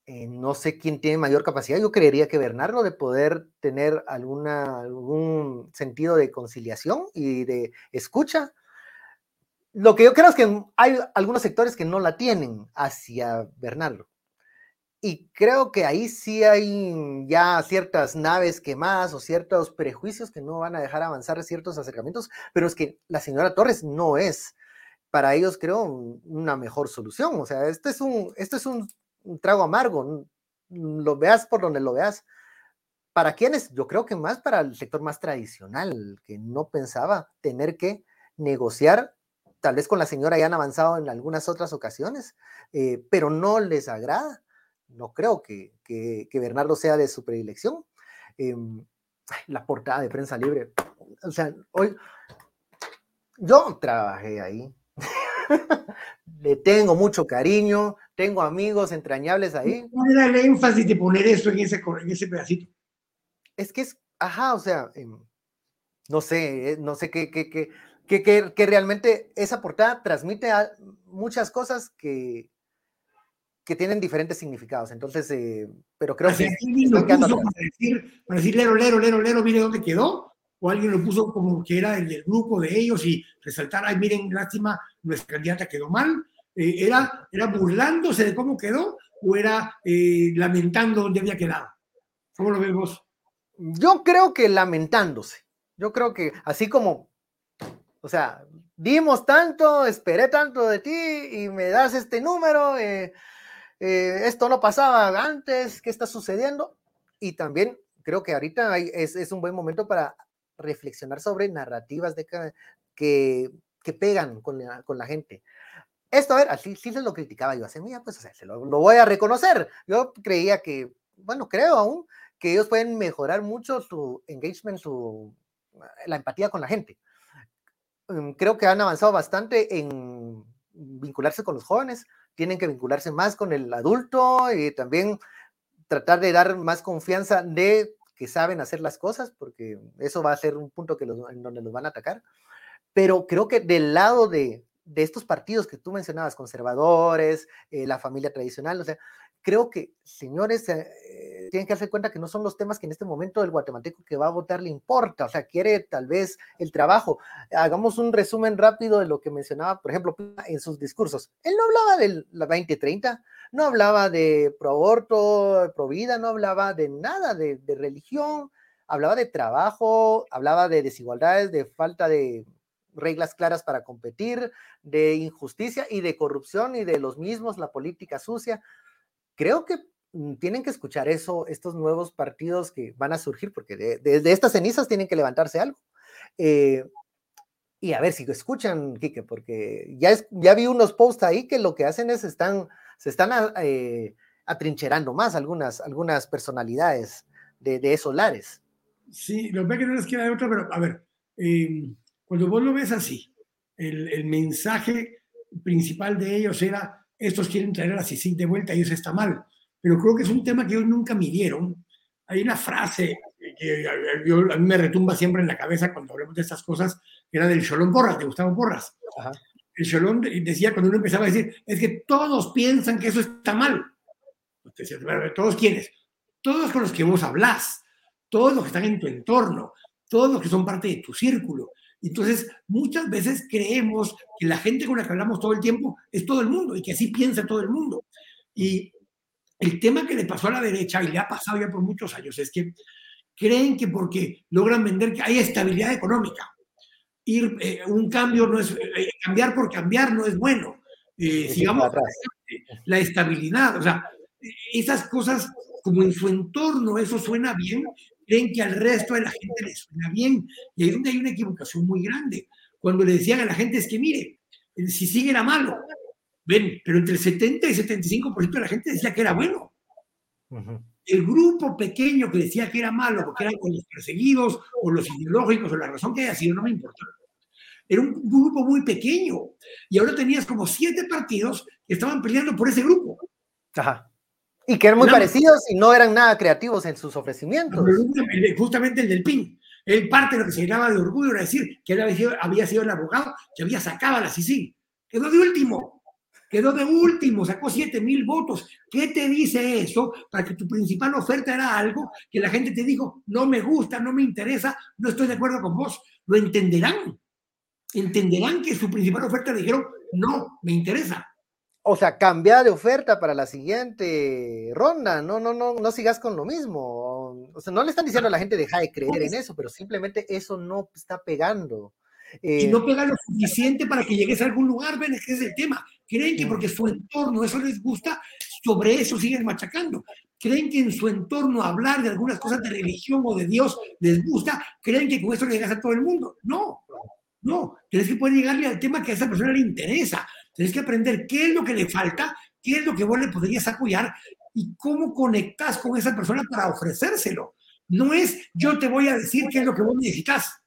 Speaker 1: eh, no sé quién tiene mayor capacidad, yo creería que Bernardo de poder tener alguna, algún sentido de conciliación y de escucha. Lo que yo creo es que hay algunos sectores que no la tienen hacia Bernardo. Y creo que ahí sí hay ya ciertas naves quemadas o ciertos prejuicios que no van a dejar avanzar ciertos acercamientos, pero es que la señora Torres no es para ellos, creo, una mejor solución. O sea, este es un, este es trago amargo, lo veas por donde lo veas. ¿Para quiénes? Yo creo que más para el sector más tradicional, que no pensaba tener que negociar, tal vez con la señora ya han avanzado en algunas otras ocasiones, eh, pero no les agrada no creo que, Bernardo sea de su predilección. Em, la portada de prensa libre. O sea, hoy yo trabajé ahí. Le tengo mucho cariño, tengo amigos entrañables ahí.
Speaker 2: ¿Cuál era el énfasis de poner eso en ese, en ese pedacito?
Speaker 1: Es que es, ajá, o sea, em, no sé, eh, no sé qué, qué, qué, que, realmente esa portada transmite muchas cosas que, que tienen diferentes significados. Entonces, eh, pero creo que.
Speaker 2: ¿Alguien lo puso para decir, para decir, lero, lero, lero, lero, mire dónde quedó? ¿O alguien lo puso como que era el, grupo de ellos y resaltar, ay, miren, lástima, nuestra candidata quedó mal? Eh, era, ¿Era burlándose de cómo quedó o era eh, lamentando dónde había quedado? ¿Cómo lo vemos?
Speaker 1: Yo creo que lamentándose. Yo creo que así como, o sea, dimos tanto, esperé tanto de ti y me das este número, eh, eh, esto no pasaba antes, ¿qué está sucediendo? Y también creo que ahorita es, un buen momento para reflexionar sobre narrativas que, que pegan con la, gente. Esto, a ver, así sí se lo criticaba yo hace mía, pues se lo, voy a reconocer. Yo creía que, bueno, creo aún que ellos pueden mejorar mucho su engagement, su, la empatía con la gente. Mm, creo que han avanzado bastante en vincularse con los jóvenes, tienen que vincularse más con el adulto y también tratar de dar más confianza de que saben hacer las cosas, porque eso va a ser un punto en donde los van a atacar. Pero creo que del lado de, de estos partidos que tú mencionabas, conservadores, eh, la familia tradicional, o sea, creo que, señores, eh, tienen que darse cuenta que no son los temas que en este momento el guatemalteco que va a votar le importa, o sea, quiere tal vez el trabajo. Hagamos un resumen rápido de lo que mencionaba, por ejemplo, en sus discursos. Él no hablaba de la 2030, no hablaba de pro aborto, pro vida, no hablaba de nada de, de religión, hablaba de trabajo, hablaba de desigualdades, de falta de reglas claras para competir, de injusticia y de corrupción y de los mismos, la política sucia creo que mm, tienen que escuchar eso, estos nuevos partidos que van a surgir, porque de, estas cenizas tienen que levantarse algo. Eh, y a ver si lo escuchan, Quique, porque ya, ya vi unos posts ahí que lo que hacen es están, se están ah, eh, atrincherando más algunas, algunas personalidades de, esos lares.
Speaker 2: Sí, lo que que no les queda de otra, pero a ver, em, cuando vos lo ves así, el, el mensaje principal de ellos era estos quieren traer a la CICIG de vuelta y eso está mal. Pero creo que es un tema que ellos nunca midieron. Hay una frase que a mí me retumba siempre en la cabeza cuando hablamos de estas cosas, que era del Cholón Porras, de Gustavo Porras. El Cholón decía cuando uno empezaba a decir, es que todos piensan que eso está mal. ¿Todos quiénes? Todos con los que vos hablas, todos los que están en tu entorno, todos los que son parte de tu círculo. Entonces, muchas veces creemos que la gente con la que hablamos todo el tiempo es todo el mundo y que así piensa todo el mundo. Y el tema que le pasó a la derecha y le ha pasado ya por muchos años es que creen que porque logran vender que hay estabilidad económica, ir eh, un cambio no es eh, cambiar por cambiar no es bueno. Eh, sigamos la estabilidad, o sea, esas cosas como en su entorno eso suena bien, creen que al resto de la gente le suena bien. Y ahí es donde hay una equivocación muy grande. Cuando le decían a la gente es que, mire, si sigue era malo. Ven, pero entre el 70 y 75% de la gente decía que era bueno. El grupo pequeño que decía que era malo, porque eran con los perseguidos o los ideológicos o la razón que haya sido, no me importa. Era un grupo muy pequeño. Y ahora tenías como siete partidos que estaban peleando por ese grupo.
Speaker 1: Ajá. Y que eran muy parecidos y no eran nada creativos en sus ofrecimientos.
Speaker 2: Justamente el del PIN. Él parte de lo que se llenaba de orgullo era decir que él había sido, había sido el abogado que había sacado a la CICIG. Quedó de último. Quedó de último, sacó 7 mil votos. ¿Qué te dice eso para que tu principal oferta era algo que la gente te dijo, no me gusta, no me interesa, no estoy de acuerdo con vos? Lo entenderán. Entenderán que su principal oferta le dijeron, no, me interesa
Speaker 1: o sea, cambia de oferta para la siguiente ronda, no, no, no, no sigas con lo mismo. O sea, no le están diciendo a la gente deja de creer en eso, pero simplemente eso no está pegando.
Speaker 2: y no pega lo suficiente para que llegues a algún lugar, ven, ese es el tema. Creen que porque su entorno eso les gusta, sobre eso siguen machacando. Creen que en su entorno hablar de algunas cosas de religión o de Dios les gusta, creen que con eso le llegas a todo el mundo. No, no, tienes que poder llegarle al tema que a esa persona le interesa. Tienes que aprender qué es lo que le falta, qué es lo que vos le podrías apoyar y cómo conectas con esa persona para ofrecérselo. No es yo te voy a decir qué es lo que vos necesitas.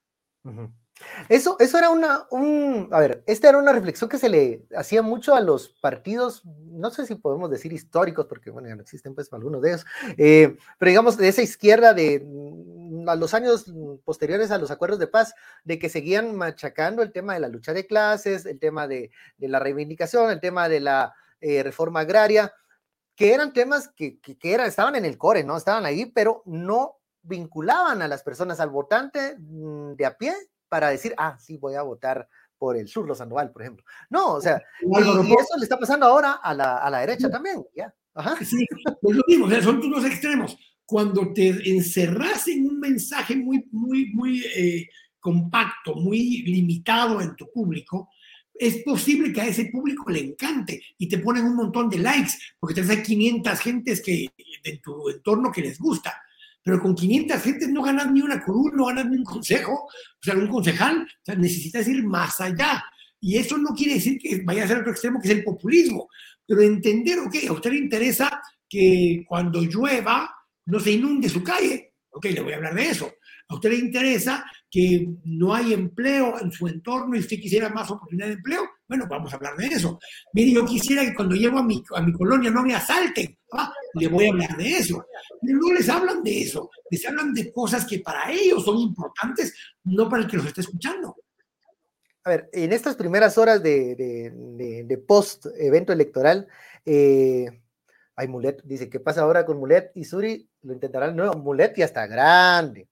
Speaker 1: Eso, eso era una, un, a ver, esta era una reflexión que se le hacía mucho a los partidos, no sé si podemos decir históricos, porque bueno, ya no existen pues algunos de ellos, eh, pero digamos de esa izquierda de a los años posteriores a los acuerdos de paz, de que seguían machacando el tema de la lucha de clases, el tema de, la reivindicación, el tema de la eh, reforma agraria, que eran temas que, que, estaban en el core, ¿no? Estaban ahí, pero no vinculaban a las personas, al votante mm, de a pie, para decir, ah, sí, voy a votar por el sur, Sandoval, por ejemplo. No, o sea, y, eso le está pasando ahora a la, a la derecha también, ya. Ajá.
Speaker 2: Sí, pues lo mismo, o sea, son dos extremos cuando te encerras en un mensaje muy, muy, muy eh, compacto, muy limitado en tu público, es posible que a ese público le encante y te ponen un montón de likes, porque tienes 500 gentes que, en tu entorno que les gusta. Pero con 500 gentes no ganas ni una curul, no ganas ni un consejo, o sea, un concejal. O sea, necesitas ir más allá. Y eso no quiere decir que vaya a ser otro extremo, que es el populismo. Pero entender, ok, a usted le interesa que cuando llueva, no se inunde su calle. Ok, le voy a hablar de eso. A usted le interesa que no hay empleo en su entorno y usted quisiera más oportunidad de empleo. Bueno, vamos a hablar de eso. Mire, yo quisiera que cuando llego a mi, a mi colonia no me asalten. Le voy a hablar de eso. Pero no les hablan de eso. Les hablan de cosas que para ellos son importantes, no para el que los esté escuchando.
Speaker 1: A ver, en estas primeras horas de, de, post evento electoral, eh, hay Mulet, dice, ¿qué pasa ahora con Mulet y Suri? Lo intentarán, no, Mulet ya está grande,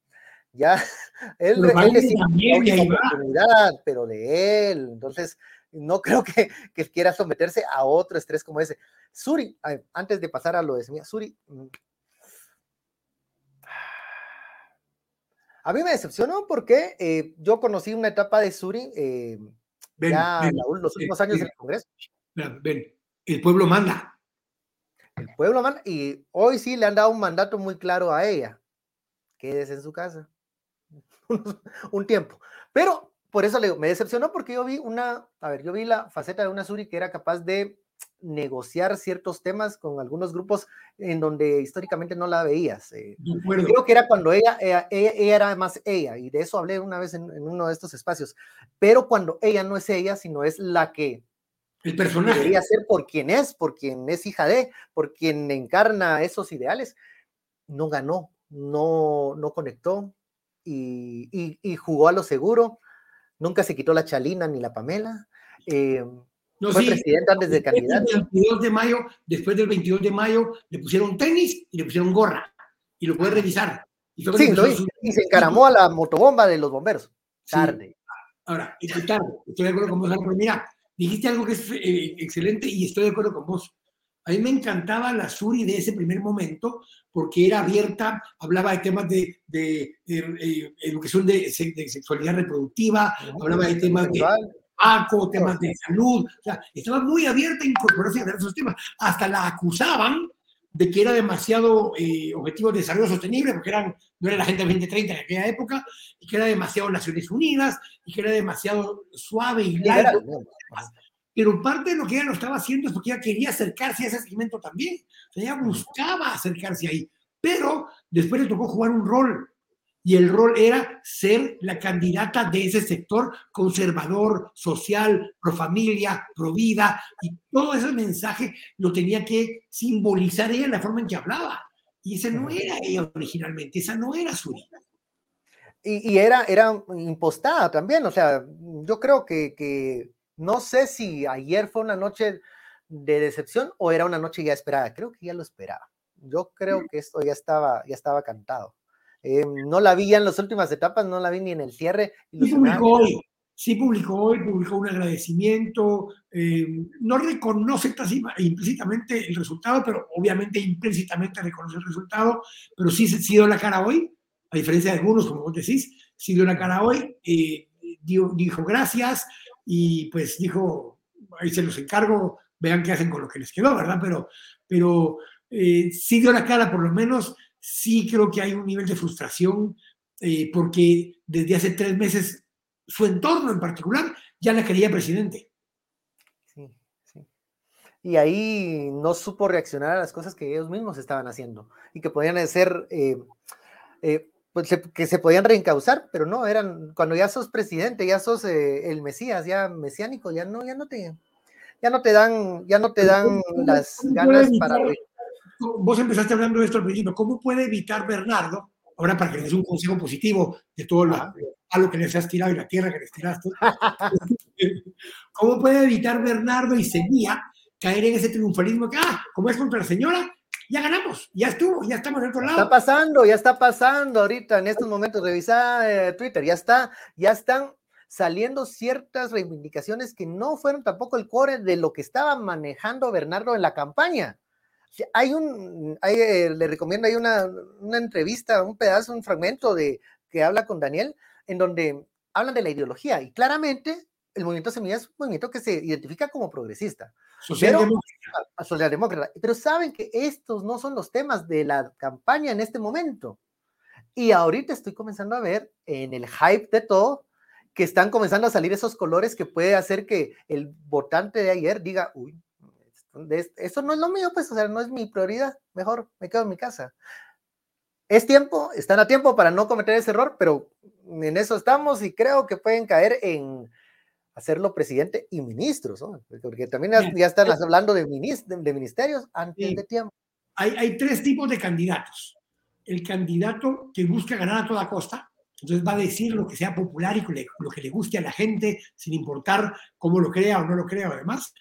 Speaker 1: ya, él, él oportunidad, pero de él, entonces no creo que, que, quiera someterse a otro estrés como ese. Suri, antes de pasar a lo de Semilla, Suri, mm, a mí me decepcionó porque eh, yo conocí una etapa de Suri eh, ya los últimos años del Congreso.
Speaker 2: Ven, el pueblo manda.
Speaker 1: El pueblo manda, y hoy sí le han dado un mandato muy claro a ella. Quédese en su casa. un tiempo. Pero por eso le digo, me decepcionó porque yo vi una, a ver, yo vi la faceta de una Suri que era capaz de negociar ciertos temas con algunos grupos en donde históricamente no la veías. Eh. creo que era cuando ella, ella, era más ella, y de eso hablé una vez en, uno de estos espacios, pero cuando ella no es ella, sino es la que
Speaker 2: El personaje.
Speaker 1: Debería ser por quien es, por quien es hija de, por quien encarna esos ideales. No ganó, no, no conectó y, jugó a lo seguro. Nunca se quitó la Chalina ni la Pamela. Eh,
Speaker 2: no, fue presidente antes de candidato. El 22 de mayo, después del 22 de mayo, le pusieron tenis y le pusieron gorra. Y lo puede revisar.
Speaker 1: Y, sí, y, se encaramó a la motobomba de los bomberos. Tarde.
Speaker 2: Ahora, tarde. Estoy de acuerdo con vos. Mira, dijiste algo que es eh, excelente y estoy de acuerdo con vos. A mí me encantaba la Suri de ese primer momento porque era abierta, hablaba de temas de, de, eh, educación de, sexualidad reproductiva, hablaba de temas de ACO, temas de salud, o sea, estaba muy abierta a incorporarse a esos temas. Hasta la acusaban de que era demasiado eh, objetivo de desarrollo sostenible, porque eran, no era la Agenda 2030 en aquella época, y que era demasiado Naciones Unidas, y que era demasiado suave y largo. Pero parte de lo que ella lo estaba haciendo es porque ella quería acercarse a ese segmento también. O sea, ella buscaba acercarse ahí. Pero después le tocó jugar un rol y el rol era ser la candidata de ese sector conservador, social, pro familia, pro vida, y todo ese mensaje lo tenía que simbolizar ella en la forma en que hablaba. Y esa no era ella originalmente, esa no era su vida.
Speaker 1: Y, era, era impostada también, o sea, yo creo que, que no sé si ayer fue una noche de decepción o era una noche ya esperada, creo que ya lo esperaba. Yo creo que esto ya estaba, ya estaba cantado. Eh, no la vi ya en las últimas etapas, no la vi ni en el cierre.
Speaker 2: Sí publicó hoy, sí publicó hoy, publicó un agradecimiento, eh, no reconoce implícitamente el resultado, pero obviamente implícitamente reconoce el resultado, pero sí, sí dio la cara hoy, a diferencia de algunos, como vos decís, sí dio la cara hoy, eh, dijo gracias y pues dijo, ahí se los encargo, vean qué hacen con lo que les quedó, ¿verdad? Pero, pero sí dio la cara por lo menos sí creo que hay un nivel de frustración eh, porque desde hace tres meses su entorno en particular ya la quería presidente.
Speaker 1: Sí, sí. Y ahí no supo reaccionar a las cosas que ellos mismos estaban haciendo y que podían ser, eh, eh, pues, que se podían reencauzar, pero no, eran, cuando ya sos presidente, ya sos el Mesías, ya mesiánico, ya no, ya no te, ya no te dan, ya no te dan las ganas para
Speaker 2: vos empezaste hablando de esto al principio, ¿cómo puede evitar Bernardo, ahora para que le des un consejo positivo de todo lo, a lo que les has tirado y la tierra que les tiraste, ¿cómo puede evitar Bernardo y Sevilla caer en ese triunfalismo que, ah, como es contra la señora, ya ganamos, ya estuvo, ya estamos del otro lado.
Speaker 1: Está pasando, ya está pasando ahorita en estos momentos, revisa eh, Twitter, ya está, ya están saliendo ciertas reivindicaciones que no fueron tampoco el core de lo que estaba manejando Bernardo en la campaña. Hay un, eh, le recomiendo, hay una, una, entrevista, un pedazo, un fragmento de que habla con Daniel, en donde hablan de la ideología y claramente el movimiento Semilla es un movimiento que se identifica como progresista. Socialdemócrata. Socialdemócrata. Pero saben que estos no son los temas de la campaña en este momento. Y ahorita estoy comenzando a ver en el hype de todo que están comenzando a salir esos colores que puede hacer que el votante de ayer diga, uy, eso no es lo mío, pues, o sea, no es mi prioridad, mejor me quedo en mi casa. Es tiempo, están a tiempo para no cometer ese error, pero en eso estamos y creo que pueden caer en hacerlo presidente y ministros, ¿no? porque también ya, están hablando de, de ministerios antes de tiempo.
Speaker 2: Hay, hay tres tipos de candidatos. El candidato que busca ganar a toda costa, entonces va a decir lo que sea popular y lo que le guste a la gente, sin importar cómo lo crea o no lo crea, además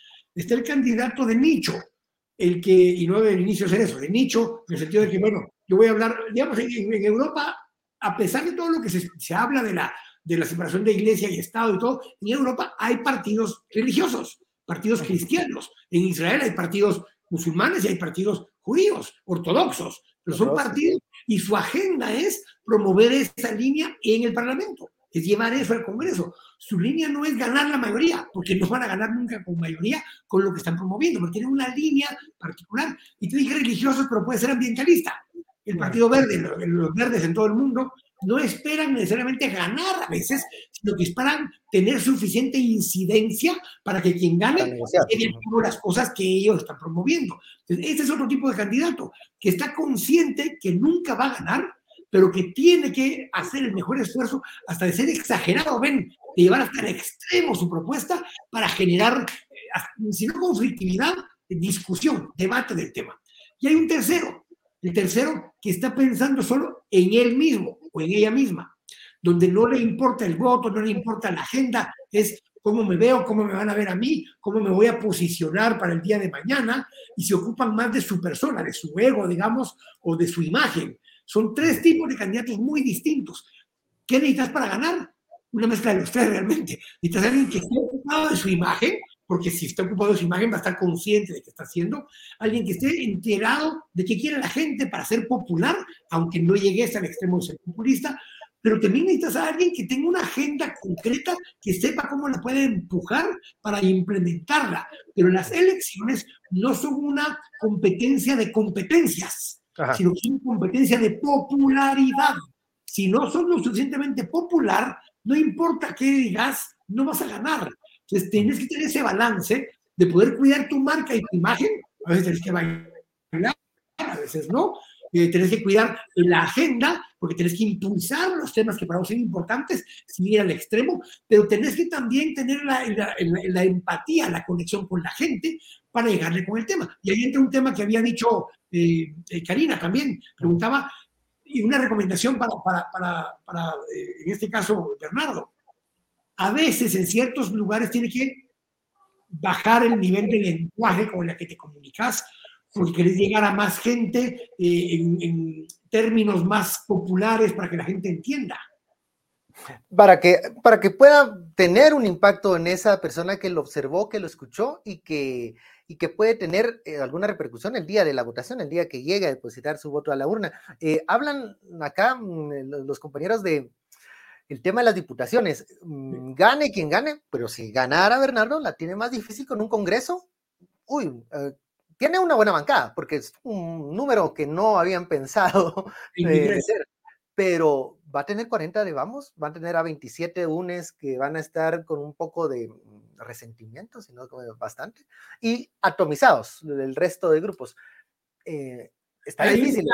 Speaker 2: está el candidato de nicho, el que, y no del inicio ser eso, de nicho, en el sentido de que, bueno, yo voy a hablar, digamos, en, Europa, a pesar de todo lo que se, se, habla de la, de la separación de iglesia y Estado y todo, en Europa hay partidos religiosos, partidos cristianos. En Israel hay partidos musulmanes y hay partidos judíos, ortodoxos, pero son partidos y su agenda es promover esa línea en el Parlamento es llevar eso al Congreso. Su línea no es ganar la mayoría, porque no van a ganar nunca con mayoría con lo que están promoviendo, pero tienen una línea particular. Y te dije religiosos, pero puede ser ambientalista. El Partido Verde, los verdes en todo el mundo, no esperan necesariamente ganar a veces, sino que esperan tener suficiente incidencia para que quien gane lleve las cosas que ellos están promoviendo. Entonces, este es otro tipo de candidato que está consciente que nunca va a ganar, pero que tiene que hacer el mejor esfuerzo hasta de ser exagerado, ven, de llevar hasta el extremo su propuesta para generar sino conflictividad, discusión, debate del tema. Y hay un tercero, el tercero que está pensando solo en él mismo o en ella misma, donde no le importa el voto, no le importa la agenda, es cómo me veo, cómo me van a ver a mí, cómo me voy a posicionar para el día de mañana, y se ocupan más de su persona, de su ego, digamos, o de su imagen. Son tres tipos de candidatos muy distintos. ¿Qué necesitas para ganar? Una mezcla de los tres realmente. Necesitas alguien que esté ocupado de su imagen, porque si está ocupado de su imagen va a estar consciente de qué está haciendo. Alguien que esté enterado de qué quiere la gente para ser popular, aunque no llegue hasta el extremo de ser populista pero también necesitas a alguien que tenga una agenda concreta, que sepa cómo la puede empujar para implementarla. Pero las elecciones no son una competencia de competencias, sino que son una competencia de popularidad. Si no sos lo suficientemente popular, no importa qué digas, no vas a ganar. Entonces tienes que tener ese balance de poder cuidar tu marca y tu imagen. A veces tienes que bailar, a veces no, eh, que cuidar la agenda, porque tenés que impulsar los temas que para vos son importantes, sin ir al extremo, pero tenés que también tener la, la, empatía, la conexión con la gente para llegarle con el tema. Y ahí entra un tema que había dicho eh, eh, Karina también, preguntaba, y una recomendación para, para, para, para en este caso, Bernardo. A veces en ciertos lugares tiene que bajar el nivel de lenguaje con el que te comunicas, porque querés llegar a más gente eh, en, términos más populares para que la gente entienda.
Speaker 1: Para que, para que pueda tener un impacto en esa persona que lo observó, que lo escuchó y que, y que puede tener eh, alguna repercusión el día de la votación, el día que llegue a depositar su voto a la urna. Eh, hablan acá mm, los compañeros de el tema de las diputaciones. Mm, gane quien gane, pero si ganara Bernardo, la tiene más difícil con un Congreso. Uy, tiene una buena bancada, porque es un número que no habían pensado eh, pero va a tener 40 de vamos, va a tener a 27 UNES que van a estar con un poco de mm, resentimiento, sino bastante, y atomizados del resto de grupos. Eh, está difícil.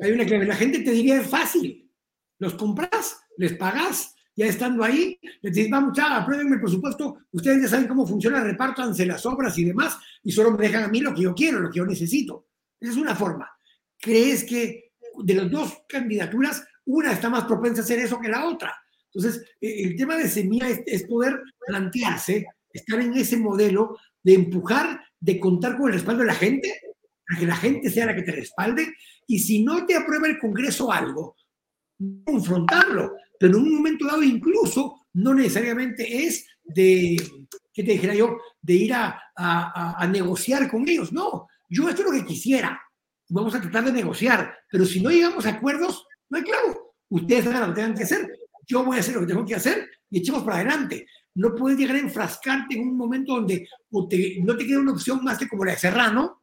Speaker 2: hay una clave, la gente te diría es fácil, los compras, les pagas, ya estando ahí, les dices, vamos, ya, apruébenme el presupuesto, ustedes ya saben cómo funciona, repártanse las obras y demás, y solo me dejan a mí lo que yo quiero, lo que yo necesito. Esa es una forma. ¿Crees que de las dos candidaturas, una está más propensa a hacer eso que la otra? Entonces, e, el tema de Semilla es, poder plantearse, estar en ese modelo de empujar, de contar con el respaldo de la gente, para que la gente sea la que te respalde, y si no te aprueba el Congreso algo, confrontarlo, pero en un momento dado incluso no necesariamente es de, ¿qué te dijera yo? De ir a, negociar con ellos. No, yo esto es lo que quisiera. Vamos a tratar de negociar, pero si no llegamos a acuerdos, no hay claro. Ustedes hagan lo que tengan que hacer, yo voy a hacer lo que tengo que hacer y echemos para adelante. No puedes llegar a enfrascarte en un momento donde no te queda una opción más que como la de Serrano,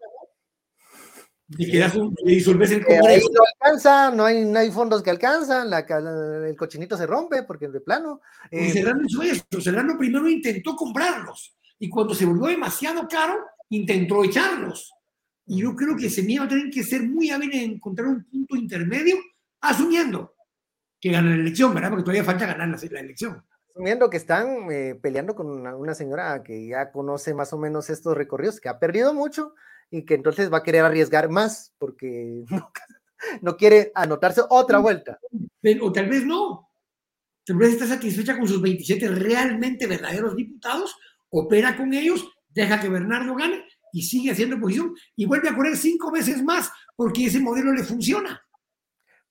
Speaker 2: y quedas disolves el
Speaker 1: Congreso. no alcanza, no hay, no hay fondos que alcanzan, la, el cochinito se rompe porque de plano.
Speaker 2: Eh, Serrano hizo eso. Serrano primero intentó comprarlos y cuando se volvió demasiado caro, intentó echarlos. Y yo creo que Semilla va a tener que ser muy hábil en encontrar un punto intermedio, asumiendo que gana la elección, ¿verdad? Porque todavía falta ganar la, elección.
Speaker 1: Asumiendo que están eh, peleando con una, una señora que ya conoce más o menos estos recorridos, que ha perdido mucho, y que entonces va a querer arriesgar más porque no, quiere anotarse otra vuelta.
Speaker 2: O tal vez no. Tal vez está satisfecha con sus 27 realmente verdaderos diputados, opera con ellos, deja que Bernardo gane y sigue haciendo oposición y vuelve a correr cinco veces más porque ese modelo le funciona.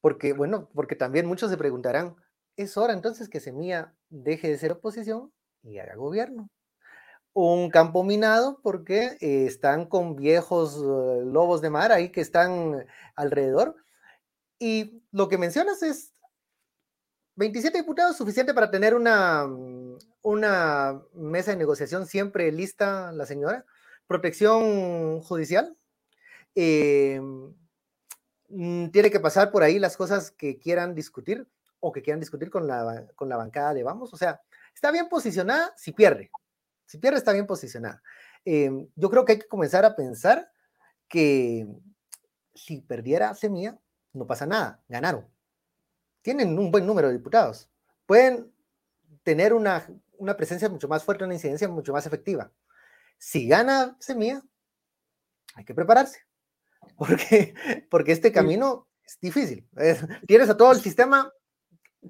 Speaker 1: Porque, bueno, porque también muchos se preguntarán, ¿es hora entonces que Semilla deje de ser oposición y haga gobierno? un campo minado porque eh, están con viejos eh, lobos de mar ahí que están alrededor. Y lo que mencionas es 27 diputados suficiente para tener una, mm, una mesa de negociación siempre lista, la señora. Protección judicial. Eh, mm, tiene que pasar por ahí las cosas que quieran discutir o que quieran discutir con la, con la bancada de Vamos. O sea, está bien posicionada si pierde. Si pierde, está bien posicionada. Em, yo creo que hay que comenzar a pensar que si perdiera Semilla, no pasa nada, ganaron. Tienen un buen número de diputados. Pueden tener una, una presencia mucho más fuerte, una incidencia mucho más efectiva. si gana Semilla, hay que prepararse, porque, porque este camino es difícil. tienes a todo el sistema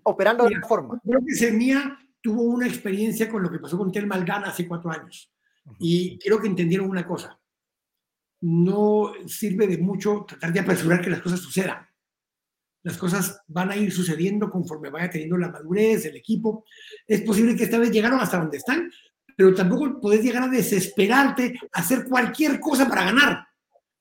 Speaker 1: operando de una forma.
Speaker 2: Creo que Semilla tuvo una experiencia con lo que pasó con Tel Maldana hace cuatro años. Y creo que entendieron una cosa. No sirve de mucho tratar de apresurar que las cosas sucedan. Las cosas van a ir sucediendo conforme vaya teniendo la madurez, el equipo. Es posible que esta vez llegaron hasta donde están, pero tampoco puedes llegar a desesperarte a hacer cualquier cosa para ganar,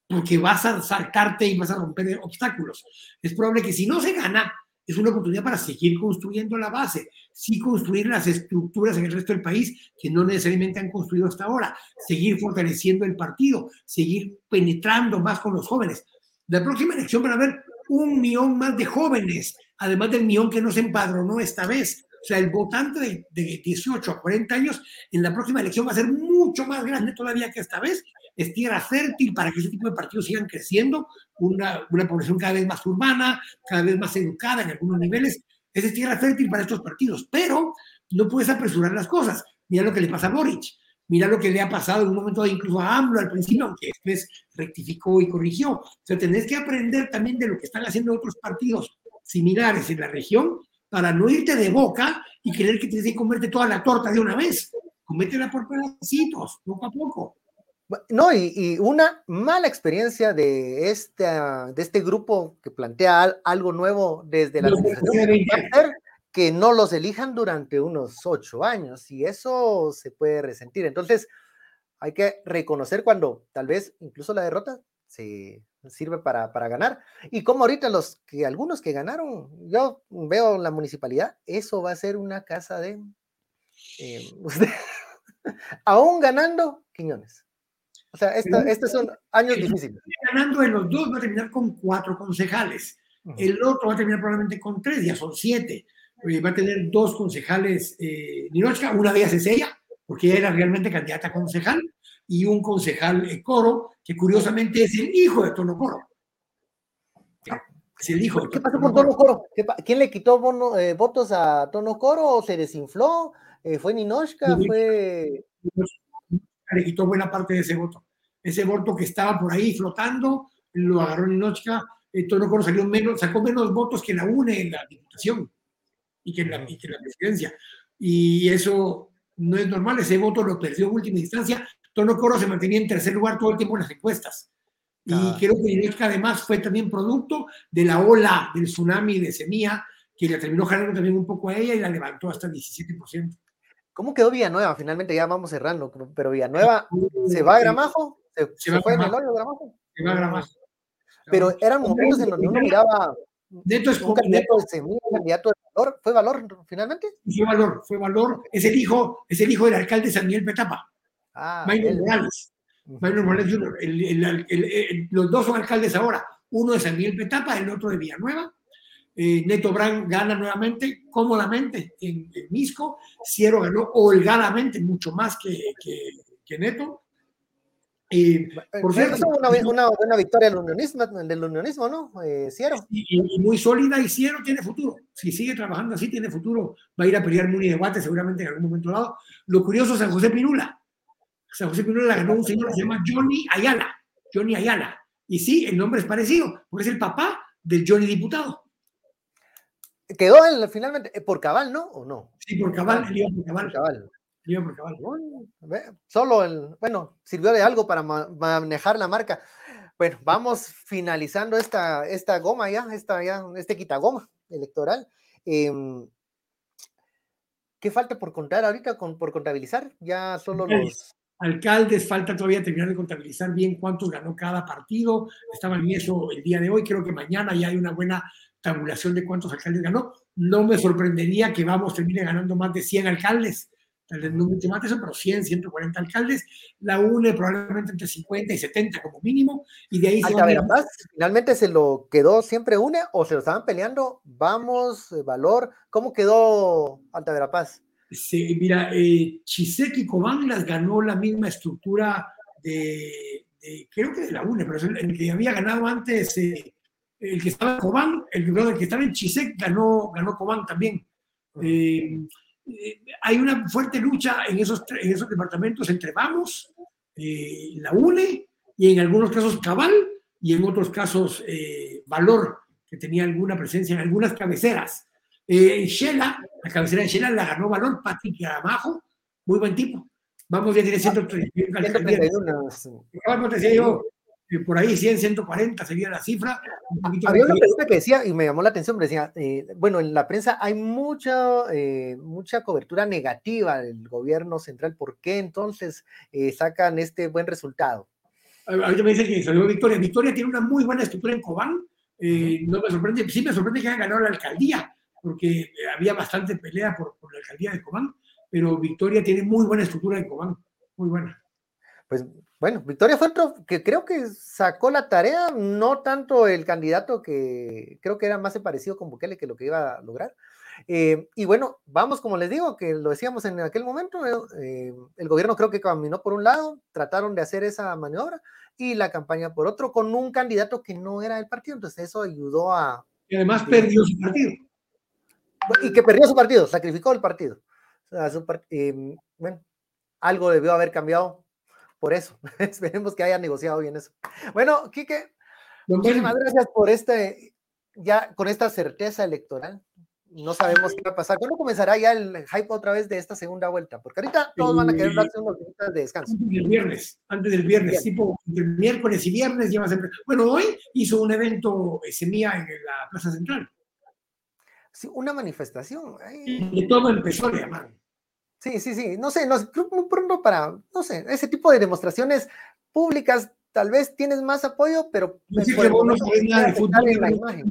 Speaker 2: porque vas a saltarte y vas a romper obstáculos. Es probable que si no se gana, es una oportunidad para seguir construyendo la base, sí construir las estructuras en el resto del país que no necesariamente han construido hasta ahora, seguir fortaleciendo el partido, seguir penetrando más con los jóvenes. La próxima elección van a haber un millón más de jóvenes, además del millón que no se empadronó esta vez. O sea, el votante de, de 18 a 40 años en la próxima elección va a ser mucho más grande todavía que esta vez es tierra fértil para que ese tipo de partidos sigan creciendo, una, una población cada vez más urbana, cada vez más educada en algunos niveles. Es tierra fértil para estos partidos, pero no puedes apresurar las cosas. Mira lo que le pasa a Boric, mira lo que le ha pasado en un momento incluso a AMLO al principio, aunque después rectificó y corrigió. O sea, tenés que aprender también de lo que están haciendo otros partidos similares en la región para no irte de boca y creer que tienes que comerte toda la torta de una vez. Cométela por pedacitos, poco a poco.
Speaker 1: No, y, una mala experiencia de este, de este grupo que plantea algo nuevo desde la que no los elijan durante unos ocho años y eso se puede resentir. Entonces, hay que reconocer cuando tal vez incluso la derrota se sirve para, ganar. Y como ahorita los que algunos que ganaron, yo veo la municipalidad, eso va a ser una casa de... Eh, aún ganando, Quiñones. O sea, estos son años difíciles.
Speaker 2: Ganando en los dos va a terminar con cuatro concejales. El otro va a terminar probablemente con tres, ya son siete. Va a tener dos concejales, eh, una de ellas es ella, porque ella era realmente candidata a concejal, y un concejal eh, Coro, que curiosamente es el hijo de Tono Coro.
Speaker 1: Es el hijo. ¿Qué pasó con Tono Coro? ¿Quién le quitó eh, votos a Tono Coro? ¿Se desinfló? Eh, ¿Fue Ninochka? ¿Fue...?
Speaker 2: Le quitó buena parte de ese voto ese voto que estaba por ahí flotando, lo agarró Ninochka, Tono Coro salió menos, sacó menos votos que la UNE en la diputación y que en la, presidencia. Y eso no es normal, ese voto lo perdió en última instancia. Tono Coro se mantenía en tercer lugar todo el tiempo en las encuestas. Y creo que Ninochka además fue también producto de la ola del tsunami de Semilla, que le terminó jalando también un poco a ella y la levantó hasta el 17%.
Speaker 1: ¿Cómo quedó Villanueva? Finalmente ya vamos cerrando, pero Villanueva se va a Gramajo se, fue en el hoyo Gramajo. Se va Gramajo. Pero eran momentos en donde uno miraba
Speaker 2: Neto es
Speaker 1: un candidato de semilla, un candidato de valor. ¿Fue valor finalmente?
Speaker 2: Fue valor, fue valor. Es el hijo, es el hijo del alcalde San Miguel Petapa. Ah, Morales. Morales los dos son alcaldes ahora. Uno de San Miguel Petapa, el otro de Villanueva. Eh, Neto Brand gana nuevamente cómodamente en, Misco. Ciero ganó holgadamente, mucho más que, que, que Neto.
Speaker 1: Y, por cierto, una, una, buena victoria del unionismo, del unionismo ¿no? Eh, Ciero.
Speaker 2: Y, muy sólida y Ciero tiene futuro. Si sigue trabajando así, tiene futuro. Va a ir a pelear Muni de Guate seguramente en algún momento dado. Lo curioso es San José Pinula. San José Pinula la ganó un señor que se llama Johnny Ayala. Johnny Ayala. Y sí, el nombre es parecido, porque es el papá del Johnny Diputado.
Speaker 1: Quedó finalmente eh, por cabal, ¿no? ¿O no?
Speaker 2: Sí, por cabal, por cabal. Por cabal.
Speaker 1: Solo el, bueno, sirvió de algo para manejar la marca. Bueno, vamos finalizando esta, esta goma ya, esta ya, este quitagoma electoral. Em, ¿Qué falta por contar ahorita, con, por contabilizar? Ya solo los...
Speaker 2: Alcaldes, falta todavía terminar de contabilizar bien cuántos ganó cada partido. Estaba en eso el día de hoy, creo que mañana ya hay una buena tabulación de cuántos alcaldes ganó. No me sorprendería que vamos termine ganando más de 100 alcaldes tal vez no mucho más eso, pero 100, 140 alcaldes, la UNE probablemente entre 50 y 70 como mínimo, y de ahí
Speaker 1: se finalmente se lo quedó siempre UNE o se lo estaban peleando, vamos, eh, valor, ¿cómo quedó Alta Verapaz?
Speaker 2: Sí, mira, eh, Chisek y Cobán las ganó la misma estructura de, creo que de la UNE, pero el, que había ganado antes, eh, el que estaba en Cobán, el, que estaba en Chisek ganó, ganó Cobán también. Eh, hay una fuerte lucha en esos, en esos departamentos entre Vamos, eh, la UNE y en algunos casos Cabal y en otros casos eh, Valor, que tenía alguna presencia en algunas cabeceras. Eh, Shela, la cabecera de Shela la ganó Valor, Patrick Aramajo, muy buen tipo. Vamos, ya tiene 131 Vamos, decía yo, por ahí 100, 140 sería la cifra.
Speaker 1: Había una pregunta que decía, y me llamó la atención, decía, eh, bueno, en la prensa hay mucha, eh, mucha cobertura negativa del gobierno central, ¿por qué entonces eh, sacan este buen resultado?
Speaker 2: Ahorita me dice que salió Victoria. Victoria tiene una muy buena estructura en Cobán. no me sorprende, sí me sorprende que haya ganado la alcaldía, porque había bastante pelea por, por la alcaldía de Cobán, pero Victoria tiene muy buena estructura en Cobán, muy buena.
Speaker 1: Pues bueno, Victoria fue otro que creo que sacó la tarea, no tanto el candidato que creo que era más parecido con Bukele que lo que iba a lograr. Eh, y bueno, vamos, como les digo, que lo decíamos en aquel momento, eh, el gobierno creo que caminó por un lado, trataron de hacer esa maniobra y la campaña por otro, con un candidato que no era del partido, entonces eso ayudó a...
Speaker 2: Y además perdió su partido.
Speaker 1: Y que perdió su partido, sacrificó el partido. Eh, bueno, algo debió haber cambiado por eso. Esperemos que haya negociado bien eso. Bueno, Quique, muchísimas gracias por este, ya con esta certeza electoral. No sabemos qué va a pasar. ¿Cuándo comenzará ya el hype otra vez de esta segunda vuelta? Porque ahorita todos van a querer darse unos días de descanso.
Speaker 2: Antes del viernes, antes del viernes, tipo entre miércoles y viernes ya a. Bueno, hoy hizo un evento semilla en la Plaza Central.
Speaker 1: Sí, una manifestación.
Speaker 2: Y todo empezó a llamar.
Speaker 1: Sí, sí, sí. No sé, no, muy pronto para, no sé, ese tipo de demostraciones públicas, tal vez tienes más apoyo, pero.
Speaker 2: No sé que vos no sabes nada de fútbol. En la imagen.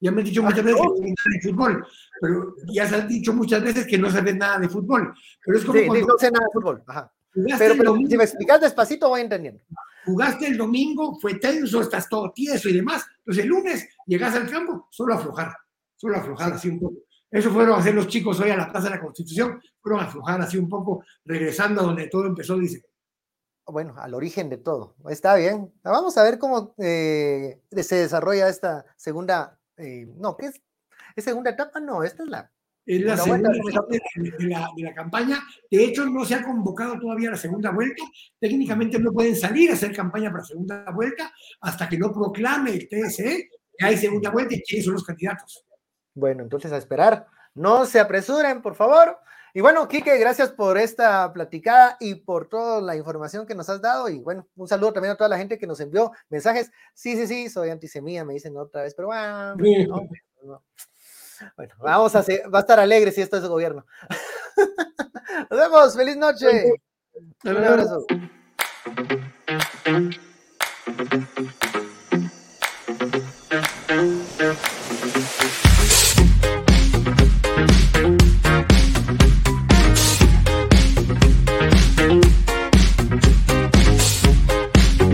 Speaker 2: Ya me han dicho muchas veces que no sabes nada de fútbol, pero ya se han dicho muchas veces que no sabes nada de fútbol. Pero es como
Speaker 1: sí, no sé nada de fútbol. Ajá. Pero, pero si me explicas despacito, voy entendiendo.
Speaker 2: Jugaste el domingo, fue tenso, estás todo tieso y demás. Entonces el lunes llegas al campo, solo aflojar, solo aflojar así un poco. Eso fueron a hacer los chicos hoy a la Plaza de la Constitución, fueron a aflojar así un poco, regresando a donde todo empezó, dice.
Speaker 1: Bueno, al origen de todo. Está bien. Vamos a ver cómo eh, se desarrolla esta segunda, eh, no, ¿qué es? ¿Es segunda etapa? No, esta es la...
Speaker 2: Es la, segunda etapa de, la, de, la, campaña. De hecho, no se ha convocado todavía la segunda vuelta. Técnicamente no pueden salir a hacer campaña para segunda vuelta hasta que no proclame el TSE que hay segunda vuelta y quiénes son los candidatos.
Speaker 1: Bueno, entonces a esperar. No se apresuren, por favor. Y bueno, Quique, gracias por esta platicada y por toda la información que nos has dado. Y bueno, un saludo también a toda la gente que nos envió mensajes. Sí, sí, sí, soy antisemía, me dicen otra vez, pero bueno, bueno vamos a hacer, va a estar alegre si esto es el gobierno. nos vemos, feliz noche. Un abrazo.